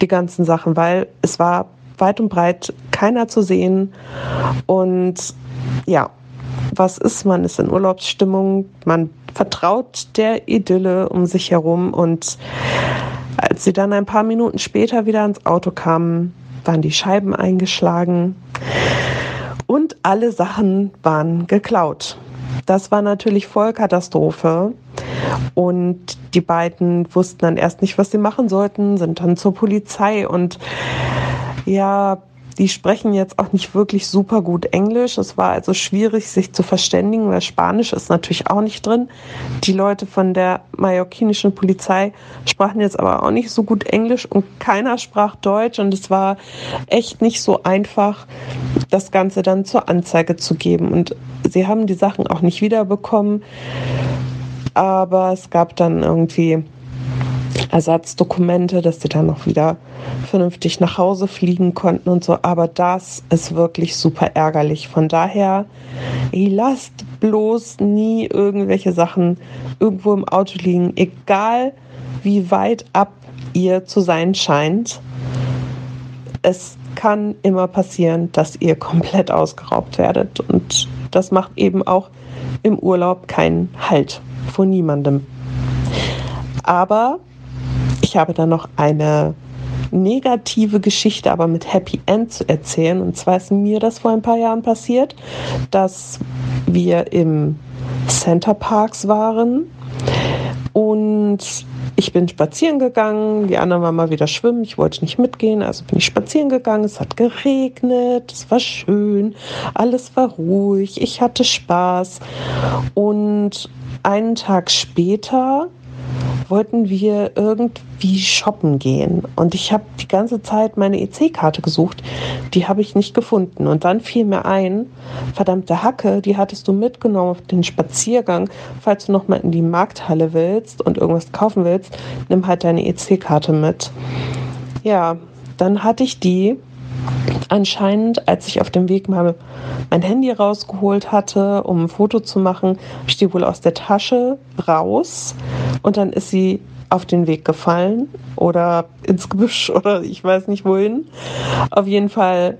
die ganzen Sachen, weil es war weit und breit keiner zu sehen. Und ja, was ist, man ist in Urlaubsstimmung, man vertraut der Idylle um sich herum und als sie dann ein paar Minuten später wieder ins Auto kamen, waren die Scheiben eingeschlagen und alle Sachen waren geklaut. Das war natürlich Vollkatastrophe. Und die beiden wussten dann erst nicht, was sie machen sollten, sind dann zur Polizei und ja, die sprechen jetzt auch nicht wirklich super gut Englisch. Es war also schwierig, sich zu verständigen, weil Spanisch ist natürlich auch nicht drin. Die Leute von der mallorquinischen Polizei sprachen jetzt aber auch nicht so gut Englisch und keiner sprach Deutsch und es war echt nicht so einfach, das Ganze dann zur Anzeige zu geben. Und sie haben die Sachen auch nicht wiederbekommen, aber es gab dann irgendwie Ersatzdokumente, dass sie dann noch wieder vernünftig nach Hause fliegen konnten und so. Aber das ist wirklich super ärgerlich. Von daher, lasst bloß nie irgendwelche Sachen irgendwo im Auto liegen, egal wie weit ab ihr zu sein scheint. Es kann immer passieren, dass ihr komplett ausgeraubt werdet. Und das macht eben auch im Urlaub keinen Halt vor niemandem. Aber ich habe da noch eine negative Geschichte, aber mit Happy End zu erzählen. Und zwar ist mir das vor ein paar Jahren passiert, dass wir im Center Parks waren. Und ich bin spazieren gegangen, die anderen waren mal wieder schwimmen, ich wollte nicht mitgehen, also bin ich spazieren gegangen, es hat geregnet, es war schön, alles war ruhig, ich hatte Spaß. Und einen Tag später wollten wir irgendwie shoppen gehen. Und ich habe die ganze Zeit meine EC-Karte gesucht. Die habe ich nicht gefunden. Und dann fiel mir ein, verdammte Hacke, die hattest du mitgenommen auf den Spaziergang. Falls du nochmal in die Markthalle willst und irgendwas kaufen willst, nimm halt deine EC-Karte mit. Ja, dann hatte ich die anscheinend, als ich auf dem Weg mal mein Handy rausgeholt hatte, um ein Foto zu machen, die wohl aus der Tasche raus und dann ist sie auf den Weg gefallen oder ins Gebüsch oder ich weiß nicht wohin. Auf jeden Fall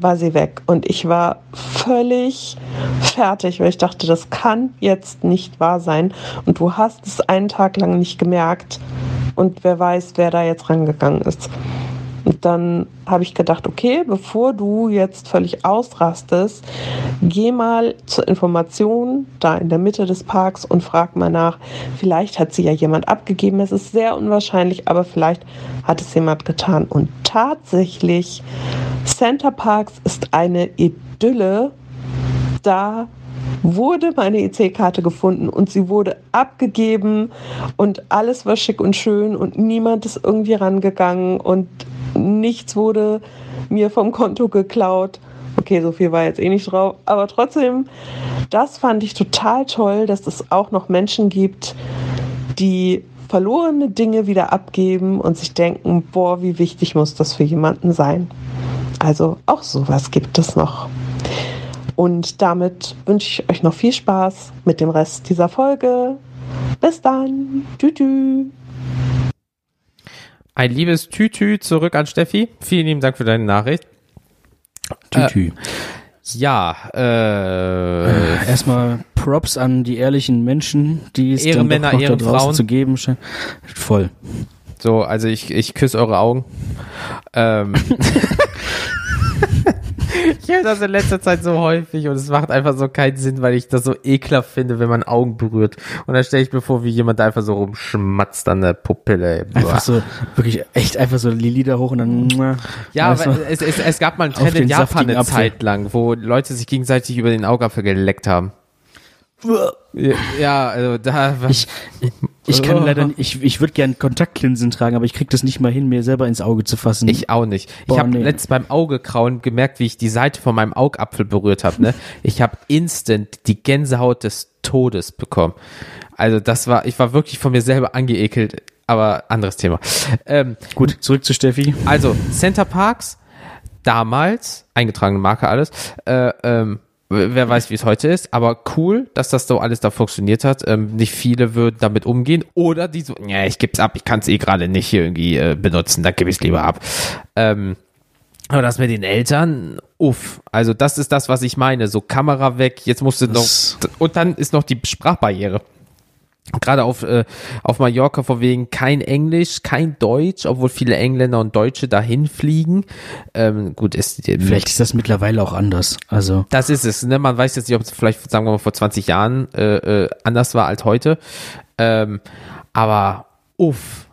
war sie weg und ich war völlig fertig, weil ich dachte, das kann jetzt nicht wahr sein und du hast es einen Tag lang nicht gemerkt und wer weiß, wer da jetzt rangegangen ist. Und dann habe ich gedacht, okay, bevor du jetzt völlig ausrastest, geh mal zur Information da in der Mitte des Parks und frag mal nach. Vielleicht hat sie ja jemand abgegeben. Es ist sehr unwahrscheinlich, aber vielleicht hat es jemand getan. Und tatsächlich, Center Parks ist eine Idylle. Da wurde meine EC-Karte gefunden und sie wurde abgegeben und alles war schick und schön und niemand ist irgendwie rangegangen und nichts wurde mir vom Konto geklaut. Okay, so viel war jetzt eh nicht drauf, aber trotzdem, das fand ich total toll, dass es auch noch Menschen gibt, die verlorene Dinge wieder abgeben und sich denken, boah, wie wichtig muss das für jemanden sein. Also auch sowas gibt es noch. Und damit wünsche ich euch noch viel Spaß mit dem Rest dieser Folge. Bis dann. Tschüss. Ein liebes Tütü zurück an Steffi. Vielen lieben Dank für deine Nachricht. Tütü. Ja, äh, Erstmal Props an die ehrlichen Menschen, die es Ehrenmänner, dann doch noch da Ehrenfrauen. draußen zu geben scheint. Voll. so, also ich, ich küsse eure Augen. Ähm. ich höre das in letzter Zeit so häufig und es macht einfach so keinen Sinn, weil ich das so ekelhaft finde, wenn man Augen berührt. Und dann stelle ich mir vor, wie jemand da einfach so rumschmatzt an der Pupille. Einfach so, wirklich echt einfach so die Lieder hoch und dann. Ja, aber es, es, es gab mal einen Trend in Japan eine Apfel. Zeit lang, wo Leute sich gegenseitig über den Augapfel geleckt haben. Ja, Ja, also da war Ich, ich kann leider nicht, ich, ich würde gern Kontaktlinsen tragen, aber ich krieg das nicht mal hin, mir selber ins Auge zu fassen. Ich auch nicht. Ich habe nee. letztens beim Augekrauen gemerkt, wie ich die Seite von meinem Augapfel berührt habe. Ne? Ich habe instant die Gänsehaut des Todes bekommen. Also das war, ich war wirklich von mir selber angeekelt, aber anderes Thema. Ähm, Gut, zurück zu Steffi. also Center Parks, damals, eingetragene Marke alles, äh, ähm, wer weiß, wie es heute ist, aber cool, dass das so alles da funktioniert hat. Ähm, nicht viele würden damit umgehen oder die so, ja, ich geb's ab, ich kann es eh gerade nicht hier irgendwie äh, benutzen, dann gebe ich es lieber ab. Ähm, aber das mit den Eltern, uff, also das ist das, was ich meine. So Kamera weg, jetzt musst du noch, und dann ist noch die Sprachbarriere. Gerade auf, äh, auf Mallorca von wegen kein Englisch, kein Deutsch, obwohl viele Engländer und Deutsche dahin fliegen. Ähm, gut, ist, Vielleicht ist das mittlerweile auch anders. Also, das ist es, ne? Man weiß jetzt nicht, ob es vielleicht, sagen wir mal, vor 20 Jahren äh, äh, anders war als heute. Ähm, aber uff,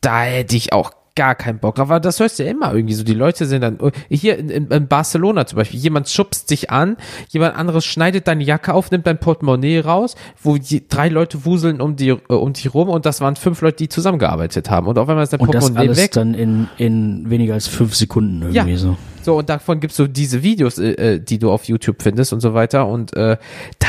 da hätte ich auch gar keinen Bock drauf. Aber das hörst du ja immer irgendwie so. Die Leute sind dann, hier in, in, Barcelona zum Beispiel, jemand schubst sich an, jemand anderes schneidet deine Jacke auf, nimmt dein Portemonnaie raus, wo die, drei Leute wuseln um die, äh, um dich rum und das waren fünf Leute, die zusammengearbeitet haben. Und auf einmal ist dein und das Portemonnaie alles weg. dann in, in weniger als fünf Sekunden irgendwie Ja. so. So, und davon gibt's so diese Videos, äh, äh, die du auf YouTube findest und so weiter. Und äh, da,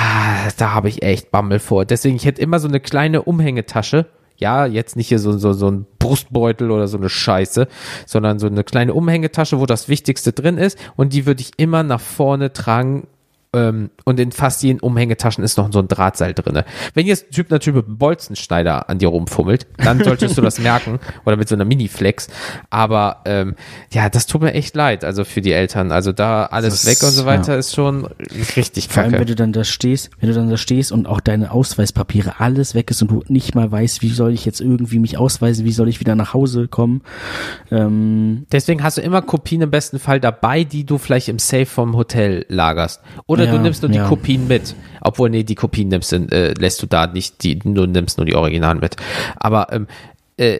da habe ich echt Bammel vor. Deswegen, ich hätte immer so eine kleine Umhängetasche. Ja, jetzt nicht hier so, so, so ein Brustbeutel oder so eine Scheiße, sondern so eine kleine Umhängetasche, wo das Wichtigste drin ist. Und die würde ich immer nach vorne tragen. Ähm, und in fast jeden Umhängetaschen ist noch so ein Drahtseil drinne. Wenn jetzt ein Typ natürlich mit einem Bolzenschneider an dir rumfummelt, dann solltest du das merken. Oder mit so einer Miniflex. Aber ähm, ja, das tut mir echt leid, also für die Eltern. Also da alles Das weg und so weiter ja. ist schon richtig Vor allem, wenn kacke. du dann da stehst, wenn du dann da stehst und auch deine Ausweispapiere alles weg ist und du nicht mal weißt, wie soll ich jetzt irgendwie mich ausweisen, wie soll ich wieder nach Hause kommen. Ähm, Deswegen hast du immer Kopien im besten Fall dabei, die du vielleicht im Safe vom Hotel lagerst. Oder du Ja, nimmst nur die ja. Kopien mit. Obwohl, nee, die Kopien nimmst du, äh, lässt du da nicht, die, du nimmst nur die Originalen mit. Aber ähm, äh,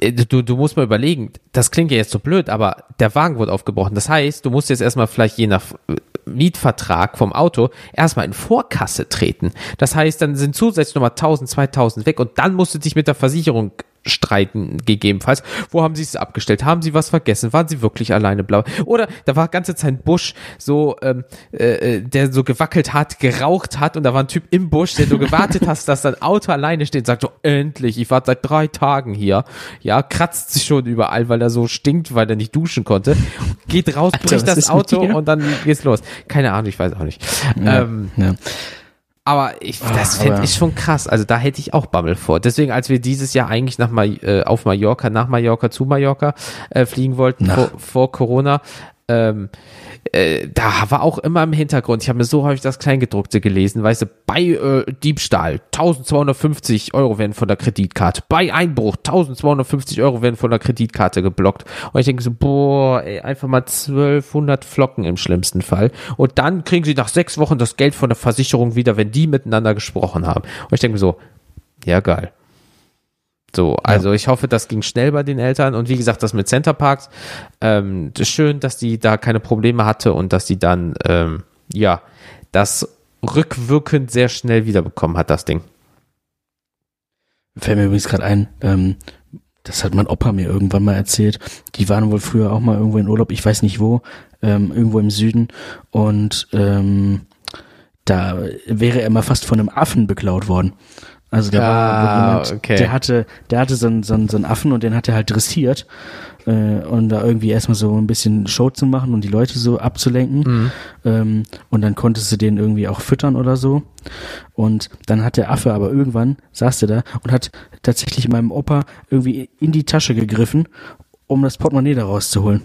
äh, du, du musst mal überlegen, das klingt ja jetzt so blöd, aber der Wagen wurde aufgebrochen. Das heißt, du musst jetzt erstmal vielleicht je nach äh, Mietvertrag vom Auto erstmal in Vorkasse treten. Das heißt, dann sind zusätzlich nochmal 1000, 2000 weg und dann musst du dich mit der Versicherung streiten, gegebenenfalls. Wo haben sie es abgestellt? Haben sie was vergessen? Waren sie wirklich alleine blau? Oder da war ganze Zeit ein Busch, so, ähm, äh, äh, der so gewackelt hat, geraucht hat und da war ein Typ im Busch, der du gewartet hast, dass dein Auto alleine steht und sagt so, endlich, ich war seit drei Tagen hier. Ja, kratzt sich schon überall, weil er so stinkt, weil er nicht duschen konnte. Geht raus, bricht das Auto und dann geht's los. Keine Ahnung, ich weiß auch nicht. ja, Ähm, ja. Aber ich, das Ah, fände aber- ich schon krass. Also da hätte ich auch Bammel vor. Deswegen, als wir dieses Jahr eigentlich nach Ma äh, auf Mallorca, nach Mallorca zu Mallorca äh, fliegen wollten vor, vor Corona, ähm, äh, da war auch immer im Hintergrund, ich habe mir so häufig das Kleingedruckte gelesen, weißt du, bei äh, Diebstahl 1250 Euro werden von der Kreditkarte, bei Einbruch 1250 Euro werden von der Kreditkarte geblockt. Und ich denke so, boah, ey, einfach mal 1200 Flocken im schlimmsten Fall. Und dann kriegen sie nach sechs Wochen das Geld von der Versicherung wieder, wenn die miteinander gesprochen haben. Und ich denke mir so, ja geil. So, also ich hoffe, das ging schnell bei den Eltern und wie gesagt, das mit Center Parks, ähm, schön, dass die da keine Probleme hatte und dass die dann, ähm, ja, das rückwirkend sehr schnell wiederbekommen hat, das Ding. Fällt mir übrigens gerade ein, ähm, das hat mein Opa mir irgendwann mal erzählt. Die waren wohl früher auch mal irgendwo in Urlaub, ich weiß nicht wo, ähm, irgendwo im Süden. Und ähm, da wäre er mal fast von einem Affen beklaut worden. Also da war Ah, jemand, okay. der hatte, der hatte so einen, so, einen, so einen Affen und den hat er halt dressiert. äh, und da irgendwie erstmal so ein bisschen Show zu machen und die Leute so abzulenken. Mhm. Ähm, und dann konntest du den irgendwie auch füttern oder so. Und dann hat der Affe aber irgendwann, saß der da und hat tatsächlich meinem Opa irgendwie in die Tasche gegriffen, um das Portemonnaie da rauszuholen.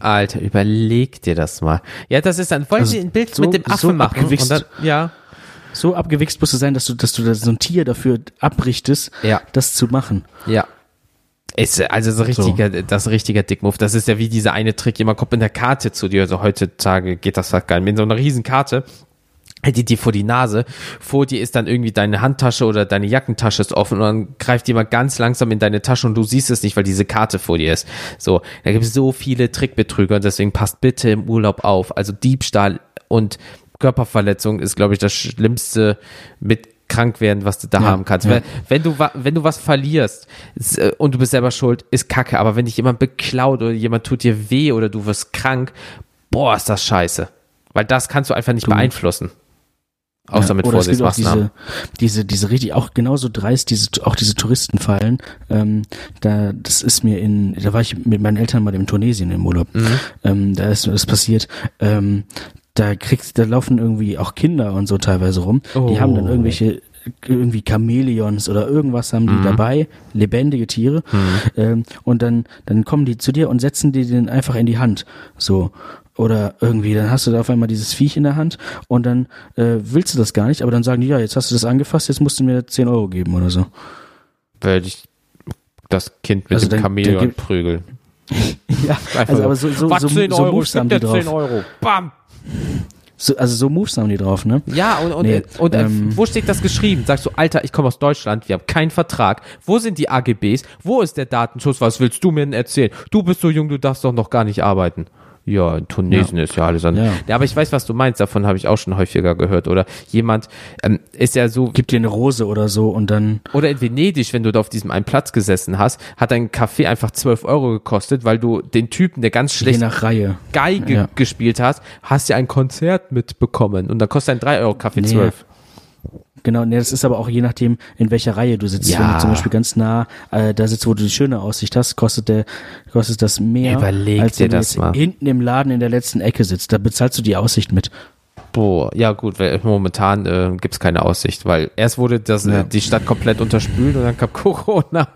Alter, überleg dir das mal. Ja, das ist dann, wollen Also Sie ein Bild so- mit dem Affen so machen? dann, ja. So abgewichst musst du sein, dass du, dass du da so ein Tier dafür abrichtest, Ja. das zu machen. Ja. Ist, also so richtiger, das ist ein richtiger Dickmove. Das ist ja wie dieser eine Trick, jemand kommt mit einer Karte zu dir. Also heutzutage geht das halt geil. Mit so einer riesen Karte hält die dir vor die Nase. Vor dir ist dann irgendwie deine Handtasche oder deine Jackentasche ist offen und dann greift jemand ganz langsam in deine Tasche und du siehst es nicht, weil diese Karte vor dir ist. So, da gibt es so viele Trickbetrüger und deswegen passt bitte im Urlaub auf. Also Diebstahl und Körperverletzung ist, glaube ich, das Schlimmste mit krank werden, was du da Ja, haben kannst. ja. Wenn, wenn du wenn du was verlierst äh, und du bist selber schuld, ist Kacke. Aber wenn dich jemand beklaut oder jemand tut dir weh oder du wirst krank, boah, ist das scheiße. Weil das kannst du einfach nicht Du- beeinflussen. Außer Ja, mit Vorsichtsmaßnahmen. diese, diese, diese richtig, auch genauso dreist, diese, auch diese Touristenfallen. Ähm, da, das ist mir in, da war ich mit meinen Eltern mal in Tunesien im Urlaub. Mhm. Ähm, da ist das passiert. Ähm, da kriegst, da laufen irgendwie auch Kinder und so teilweise rum. Die haben dann Oh. irgendwelche irgendwie Chamäleons oder irgendwas haben die Mhm. dabei, lebendige Tiere. Ähm, und dann, dann kommen die zu dir und setzen die den einfach in die Hand. So. Oder irgendwie, dann hast du da auf einmal dieses Viech in der Hand und dann äh, willst du das gar nicht, aber dann sagen die, ja, jetzt hast du das angefasst, jetzt musst du mir 10 Euro geben oder so. Weil ich das Kind mit Also dem dann- dann Chamäleon gibt- prügeln. Ja, Einfach also aber so, so, Was, so, 10 so Euro, gib die dir 10 drauf. Euro. Bam! So, also so Moves haben die drauf, ne? Ja, und, und, Nee, und äh, ähm, wo steht das geschrieben? Sagst du, Alter, ich komme aus Deutschland, wir haben keinen Vertrag. Wo sind die AGBs? Wo ist der Datenschutz? Was willst du mir denn erzählen? Du bist so jung, du darfst doch noch gar nicht arbeiten. Ja, in Tunesien ist ja alles anders. Ja. Ja. aber ich weiß, was du meinst. Davon habe ich auch schon häufiger gehört. Oder jemand ähm, ist ja so, Gib dir eine Rose oder so und dann, oder in Venedig, wenn du da auf diesem einen Platz gesessen hast, hat ein Kaffee einfach 12 Euro gekostet, weil du den Typen, der ganz schlecht nach Reihe. Geige Ja. gespielt hast, hast ja ein Konzert mitbekommen. Und da kostet ein 3 Euro Kaffee Nee. 12. Genau, ne, das ist aber auch je nachdem, in welcher Reihe du sitzt. Ja. Wenn du zum Beispiel ganz nah äh, da sitzt, wo du die schöne Aussicht hast, kostet der, kostet das mehr, Überleg als dir wenn du das mal. hinten im Laden in der letzten Ecke sitzt. Da bezahlst du die Aussicht mit. Boah, ja gut, weil momentan äh, gibt's keine Aussicht, weil erst wurde das, Ja. äh, die Stadt komplett unterspült und dann kam Corona.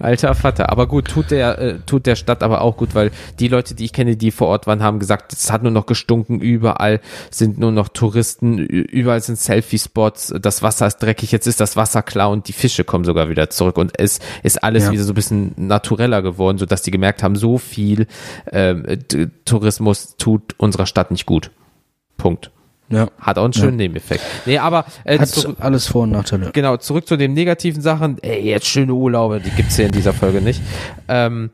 Alter Vater. Aber gut, tut der, äh, tut der Stadt aber auch gut, weil die Leute, die ich kenne, die vor Ort waren, haben gesagt, es hat nur noch gestunken, überall sind nur noch Touristen, überall sind Selfie-Spots, das Wasser ist dreckig, jetzt ist das Wasser klar und die Fische kommen sogar wieder zurück und es ist alles Ja. wieder so ein bisschen natureller geworden, sodass die gemerkt haben, so viel ähm, Tourismus tut unserer Stadt nicht gut. Punkt. Ja. Hat auch einen schönen Nebeneffekt. Nee, aber äh, Hat alles Vor- und Nachteile. genau, zurück zu den negativen Sachen. Ey, jetzt schöne Urlaube, die gibt's hier in dieser Folge nicht. Ähm,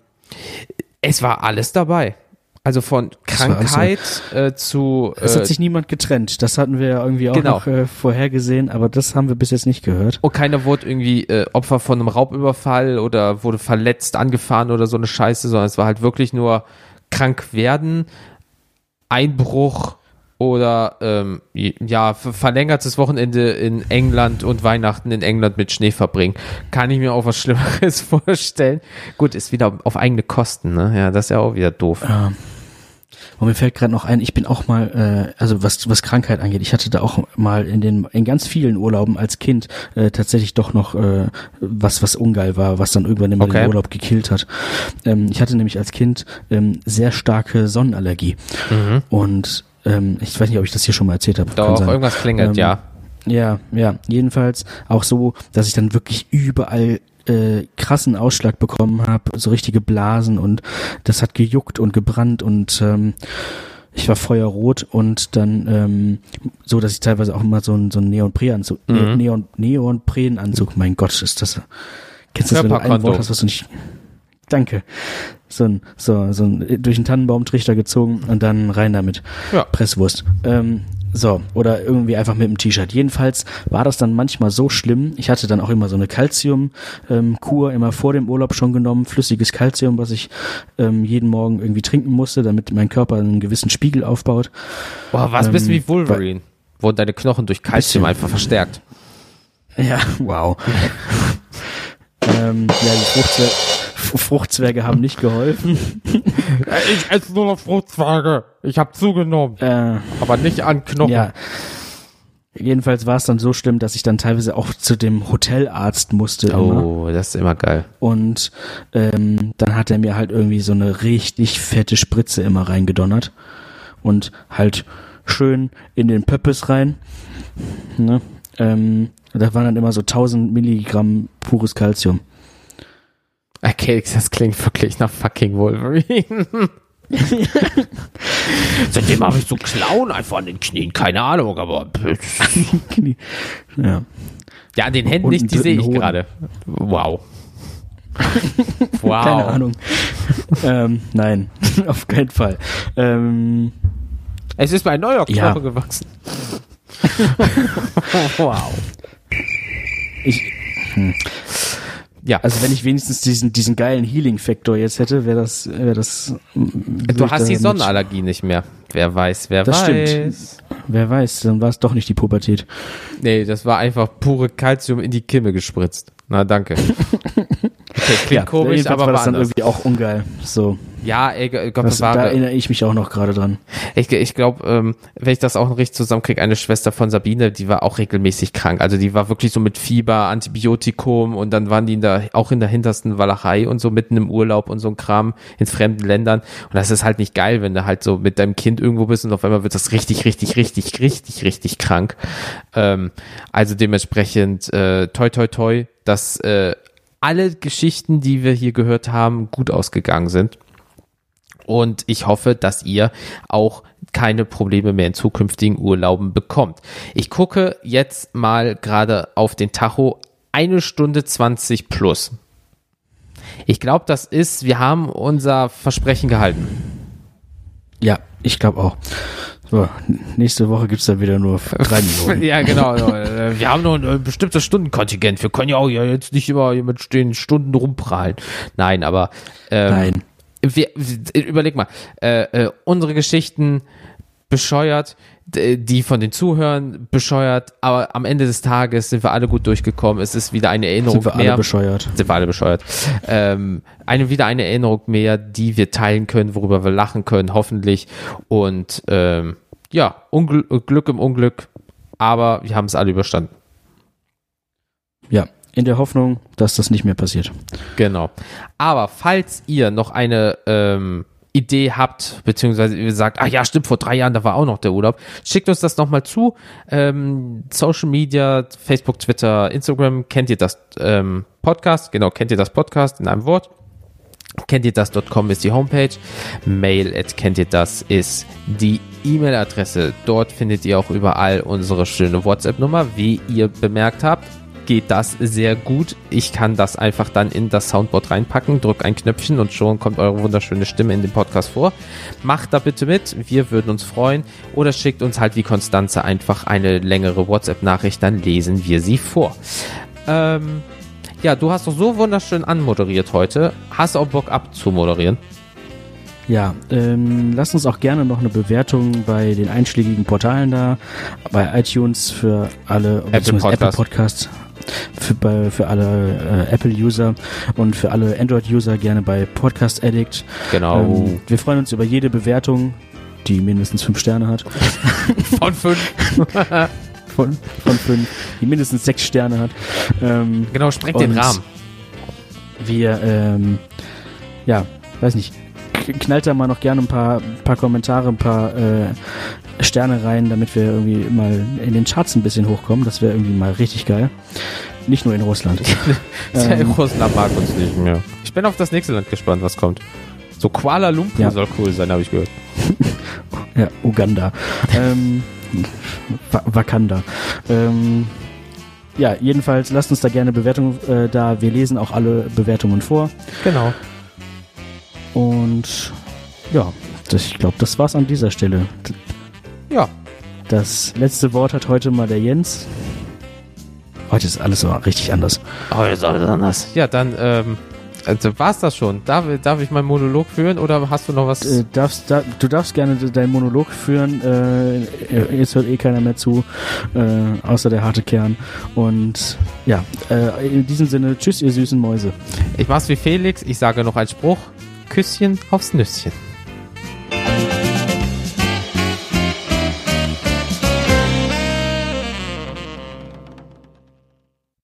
es war alles dabei. Also von Krankheit äh, zu Es äh, hat sich niemand getrennt. Das hatten wir ja irgendwie auch Genau. noch äh, vorhergesehen, aber das haben wir bis jetzt nicht gehört. und keiner wurde irgendwie äh, Opfer von einem Raubüberfall oder wurde verletzt, angefahren oder so eine Scheiße, sondern es war halt wirklich nur krank werden, Einbruch oder ähm, ja, ver- verlängertes Wochenende in England und Weihnachten in England mit Schnee verbringen. Kann ich mir auch was Schlimmeres vorstellen. Gut, ist wieder auf eigene Kosten, ne? Ja, das ist ja auch wieder doof. Ja. Und mir fällt gerade noch ein, ich bin auch mal, äh, also was was Krankheit angeht, ich hatte da auch mal in den in ganz vielen Urlauben als Kind äh, tatsächlich doch noch äh, was was ungeil war, was dann irgendwann immer Okay. den Urlaub gekillt hat. Ähm, ich hatte nämlich als Kind ähm, sehr starke Sonnenallergie Mhm. und ähm, ich weiß nicht, ob ich das hier schon mal erzählt habe. Doch, irgendwas klingelt, Ähm, ja. Ja, ja, jedenfalls auch so, dass ich dann wirklich überall äh, krassen Ausschlag bekommen habe, so richtige Blasen und das hat gejuckt und gebrannt und ähm, ich war feuerrot und dann ähm, so, dass ich teilweise auch immer so ein so ein Neonpräanzug, Mhm. Neon Neonpränanzug, mein Gott, ist das kennst du das, wenn du ein. Wort hast, was du nicht Danke. So ein, so, so ein durch einen Tannenbaumtrichter gezogen und dann rein damit. Ja. Presswurst. Ähm, so, oder irgendwie einfach mit dem T-Shirt. Jedenfalls war das dann manchmal so schlimm. Ich hatte dann auch immer so eine Calcium-Kur immer vor dem Urlaub schon genommen. Flüssiges Calcium, was ich ähm, jeden Morgen irgendwie trinken musste, damit mein Körper einen gewissen Spiegel aufbaut. Boah, was ähm, bist du wie Wolverine? Wurden deine Knochen durch Bisschen. einfach verstärkt. Ja, wow. ähm, ja, die Fruchtzwerge, Fruchtzwerge haben nicht geholfen. Ich esse nur noch Fruchtzweige. Ich habe zugenommen. Äh, Aber nicht an Knochen. ja. Jedenfalls war es dann so schlimm, dass ich dann teilweise auch zu dem Hotelarzt musste. Immer. Oh, das ist immer geil. Und ähm, dann hat er mir halt irgendwie so eine richtig fette Spritze immer reingedonnert. Und halt schön in den Pöppes rein. Ne? Ähm, da waren dann immer so 1000 Milligramm pures Calcium. Okay, das klingt wirklich nach fucking Wolverine. Seitdem habe ich so Klauen einfach an den Knien, keine Ahnung, aber ja. ja, an den Händen Und nicht, die sehe ich gerade. Wow. wow. Keine Ahnung. ähm, nein, auf keinen Fall. Ähm, Es ist mir ein neuer Knochen Ja. gewachsen. wow. ich, Ja, also wenn ich wenigstens diesen, diesen geilen Healing-Faktor jetzt hätte, wäre das, wäre das. du hast die Sonnenallergie nicht mehr. Wer weiß, wer Das weiß. stimmt. Wer weiß, dann war es doch nicht die Pubertät. Nee, das war einfach pure Calcium in die Kimme gespritzt. Na, danke. Okay, klingt komisch, jedenfalls aber war das dann anders. irgendwie auch ungeil. So, Ja, ey, Gott das, da bewahre. erinnere ich mich auch noch gerade dran. Ich, ich glaube, ähm, wenn ich das auch noch richtig zusammenkriege, eine Schwester von Sabine, die war auch regelmäßig krank. Also die war wirklich so mit Fieber, Antibiotikum und dann waren die in der, auch in der hintersten Walachei und so mitten im Urlaub und so ein Kram in fremden Ländern. Und das ist halt nicht geil, wenn du halt so mit deinem Kind irgendwo bist und auf einmal wird das richtig, richtig, richtig, richtig, richtig krank. Ähm, also dementsprechend äh, toi, toi, toi, dass äh, alle Geschichten, die wir hier gehört haben, gut ausgegangen sind. Und ich hoffe, dass ihr auch keine Probleme mehr in zukünftigen Urlauben bekommt. Ich gucke jetzt mal gerade auf den Tacho. Eine Stunde 20 plus. Ich glaube, das ist, wir haben unser Versprechen gehalten. Ja, ich glaube auch. So, nächste Woche gibt's dann wieder nur drei Minuten. Ja, genau. Äh, Wir haben noch ein bestimmtes Stundenkontingent. Wir können ja auch ja jetzt nicht immer mit den Stunden rumprallen. Nein, aber ähm, Nein. Wir, wir- überleg mal, äh, äh, unsere Geschichten bescheuert, d- die von den Zuhörern bescheuert, aber am Ende des Tages sind wir alle gut durchgekommen. Es ist wieder eine Erinnerung Sind wir alle mehr. bescheuert. sind wir alle bescheuert. Ähm, eine wieder eine Erinnerung mehr, die wir teilen können, worüber wir lachen können, hoffentlich. Und ähm, ja, Ungl Glück im Unglück, aber wir haben es alle überstanden. Ja, in der Hoffnung, dass das nicht mehr passiert. Genau. Aber falls ihr noch eine ähm, Idee habt, beziehungsweise ihr sagt, ach ja, stimmt, vor drei Jahren, da war auch noch der Urlaub, schickt uns das nochmal zu. Ähm, Social Media, Facebook, Twitter, Instagram, kennt ihr das ähm, Podcast? Genau, kennt ihr das Podcast in einem Wort? Kennt ihr das.com ist die Homepage. Mail at kennt ihr das ist die E-Mail-Adresse. Dort findet ihr auch überall unsere schöne WhatsApp-Nummer. Wie ihr bemerkt habt, geht das sehr gut. Ich kann das einfach dann in das Soundboard reinpacken, drück ein Knöpfchen und schon kommt eure wunderschöne Stimme in dem Podcast vor. Macht da bitte mit, wir würden uns freuen. Oder schickt uns halt wie Konstanze einfach eine längere WhatsApp-Nachricht, dann lesen wir sie vor. Ähm, ja, du hast doch so wunderschön anmoderiert heute. Hast du auch Bock abzumoderieren? Ja, ähm, lasst uns auch gerne noch eine Bewertung bei den einschlägigen Portalen da, bei iTunes für alle Apple Podcast. Podcasts für, bei, für alle äh, Apple-User und für alle Android-User gerne bei Podcast Addict. Genau. Ähm, wir freuen uns über jede Bewertung, die mindestens fünf Sterne hat. Von fünf. Von, von fünf, die mindestens sechs Sterne hat. Ähm, Genau, sprengt den Rahmen. wir, ähm, ja, weiß nicht, knallt da mal noch gerne ein paar, paar Kommentare, ein paar äh, Sterne rein, damit wir irgendwie mal in den Charts ein bisschen hochkommen. Das wäre irgendwie mal richtig geil. Nicht nur in Russland. ähm, Russland mag uns nicht mehr. Ich bin auf das nächste Land gespannt, was kommt. So Kuala Lumpur Ja. soll cool sein, habe ich gehört. ja, Uganda. ähm, Wa- Wakanda. Ähm, ja, jedenfalls lasst uns da gerne Bewertungen äh, da. Wir lesen auch alle Bewertungen vor. Genau. Und ja, das, ich glaube, das war's an dieser Stelle. Ja. Das letzte Wort hat heute mal der Jens. Heute ist alles so richtig anders. Oh, ist alles anders. Ja, dann ähm, Also war's das schon? Darf, darf ich meinen Monolog führen oder hast du noch was? Äh, darfst, da, du darfst gerne deinen Monolog führen. Äh, jetzt hört eh keiner mehr zu, äh, außer der harte Kern. Und ja, äh, in diesem Sinne, tschüss, ihr süßen Mäuse. Ich mach's wie Felix, ich sage noch einen Spruch. Küsschen aufs Nüsschen.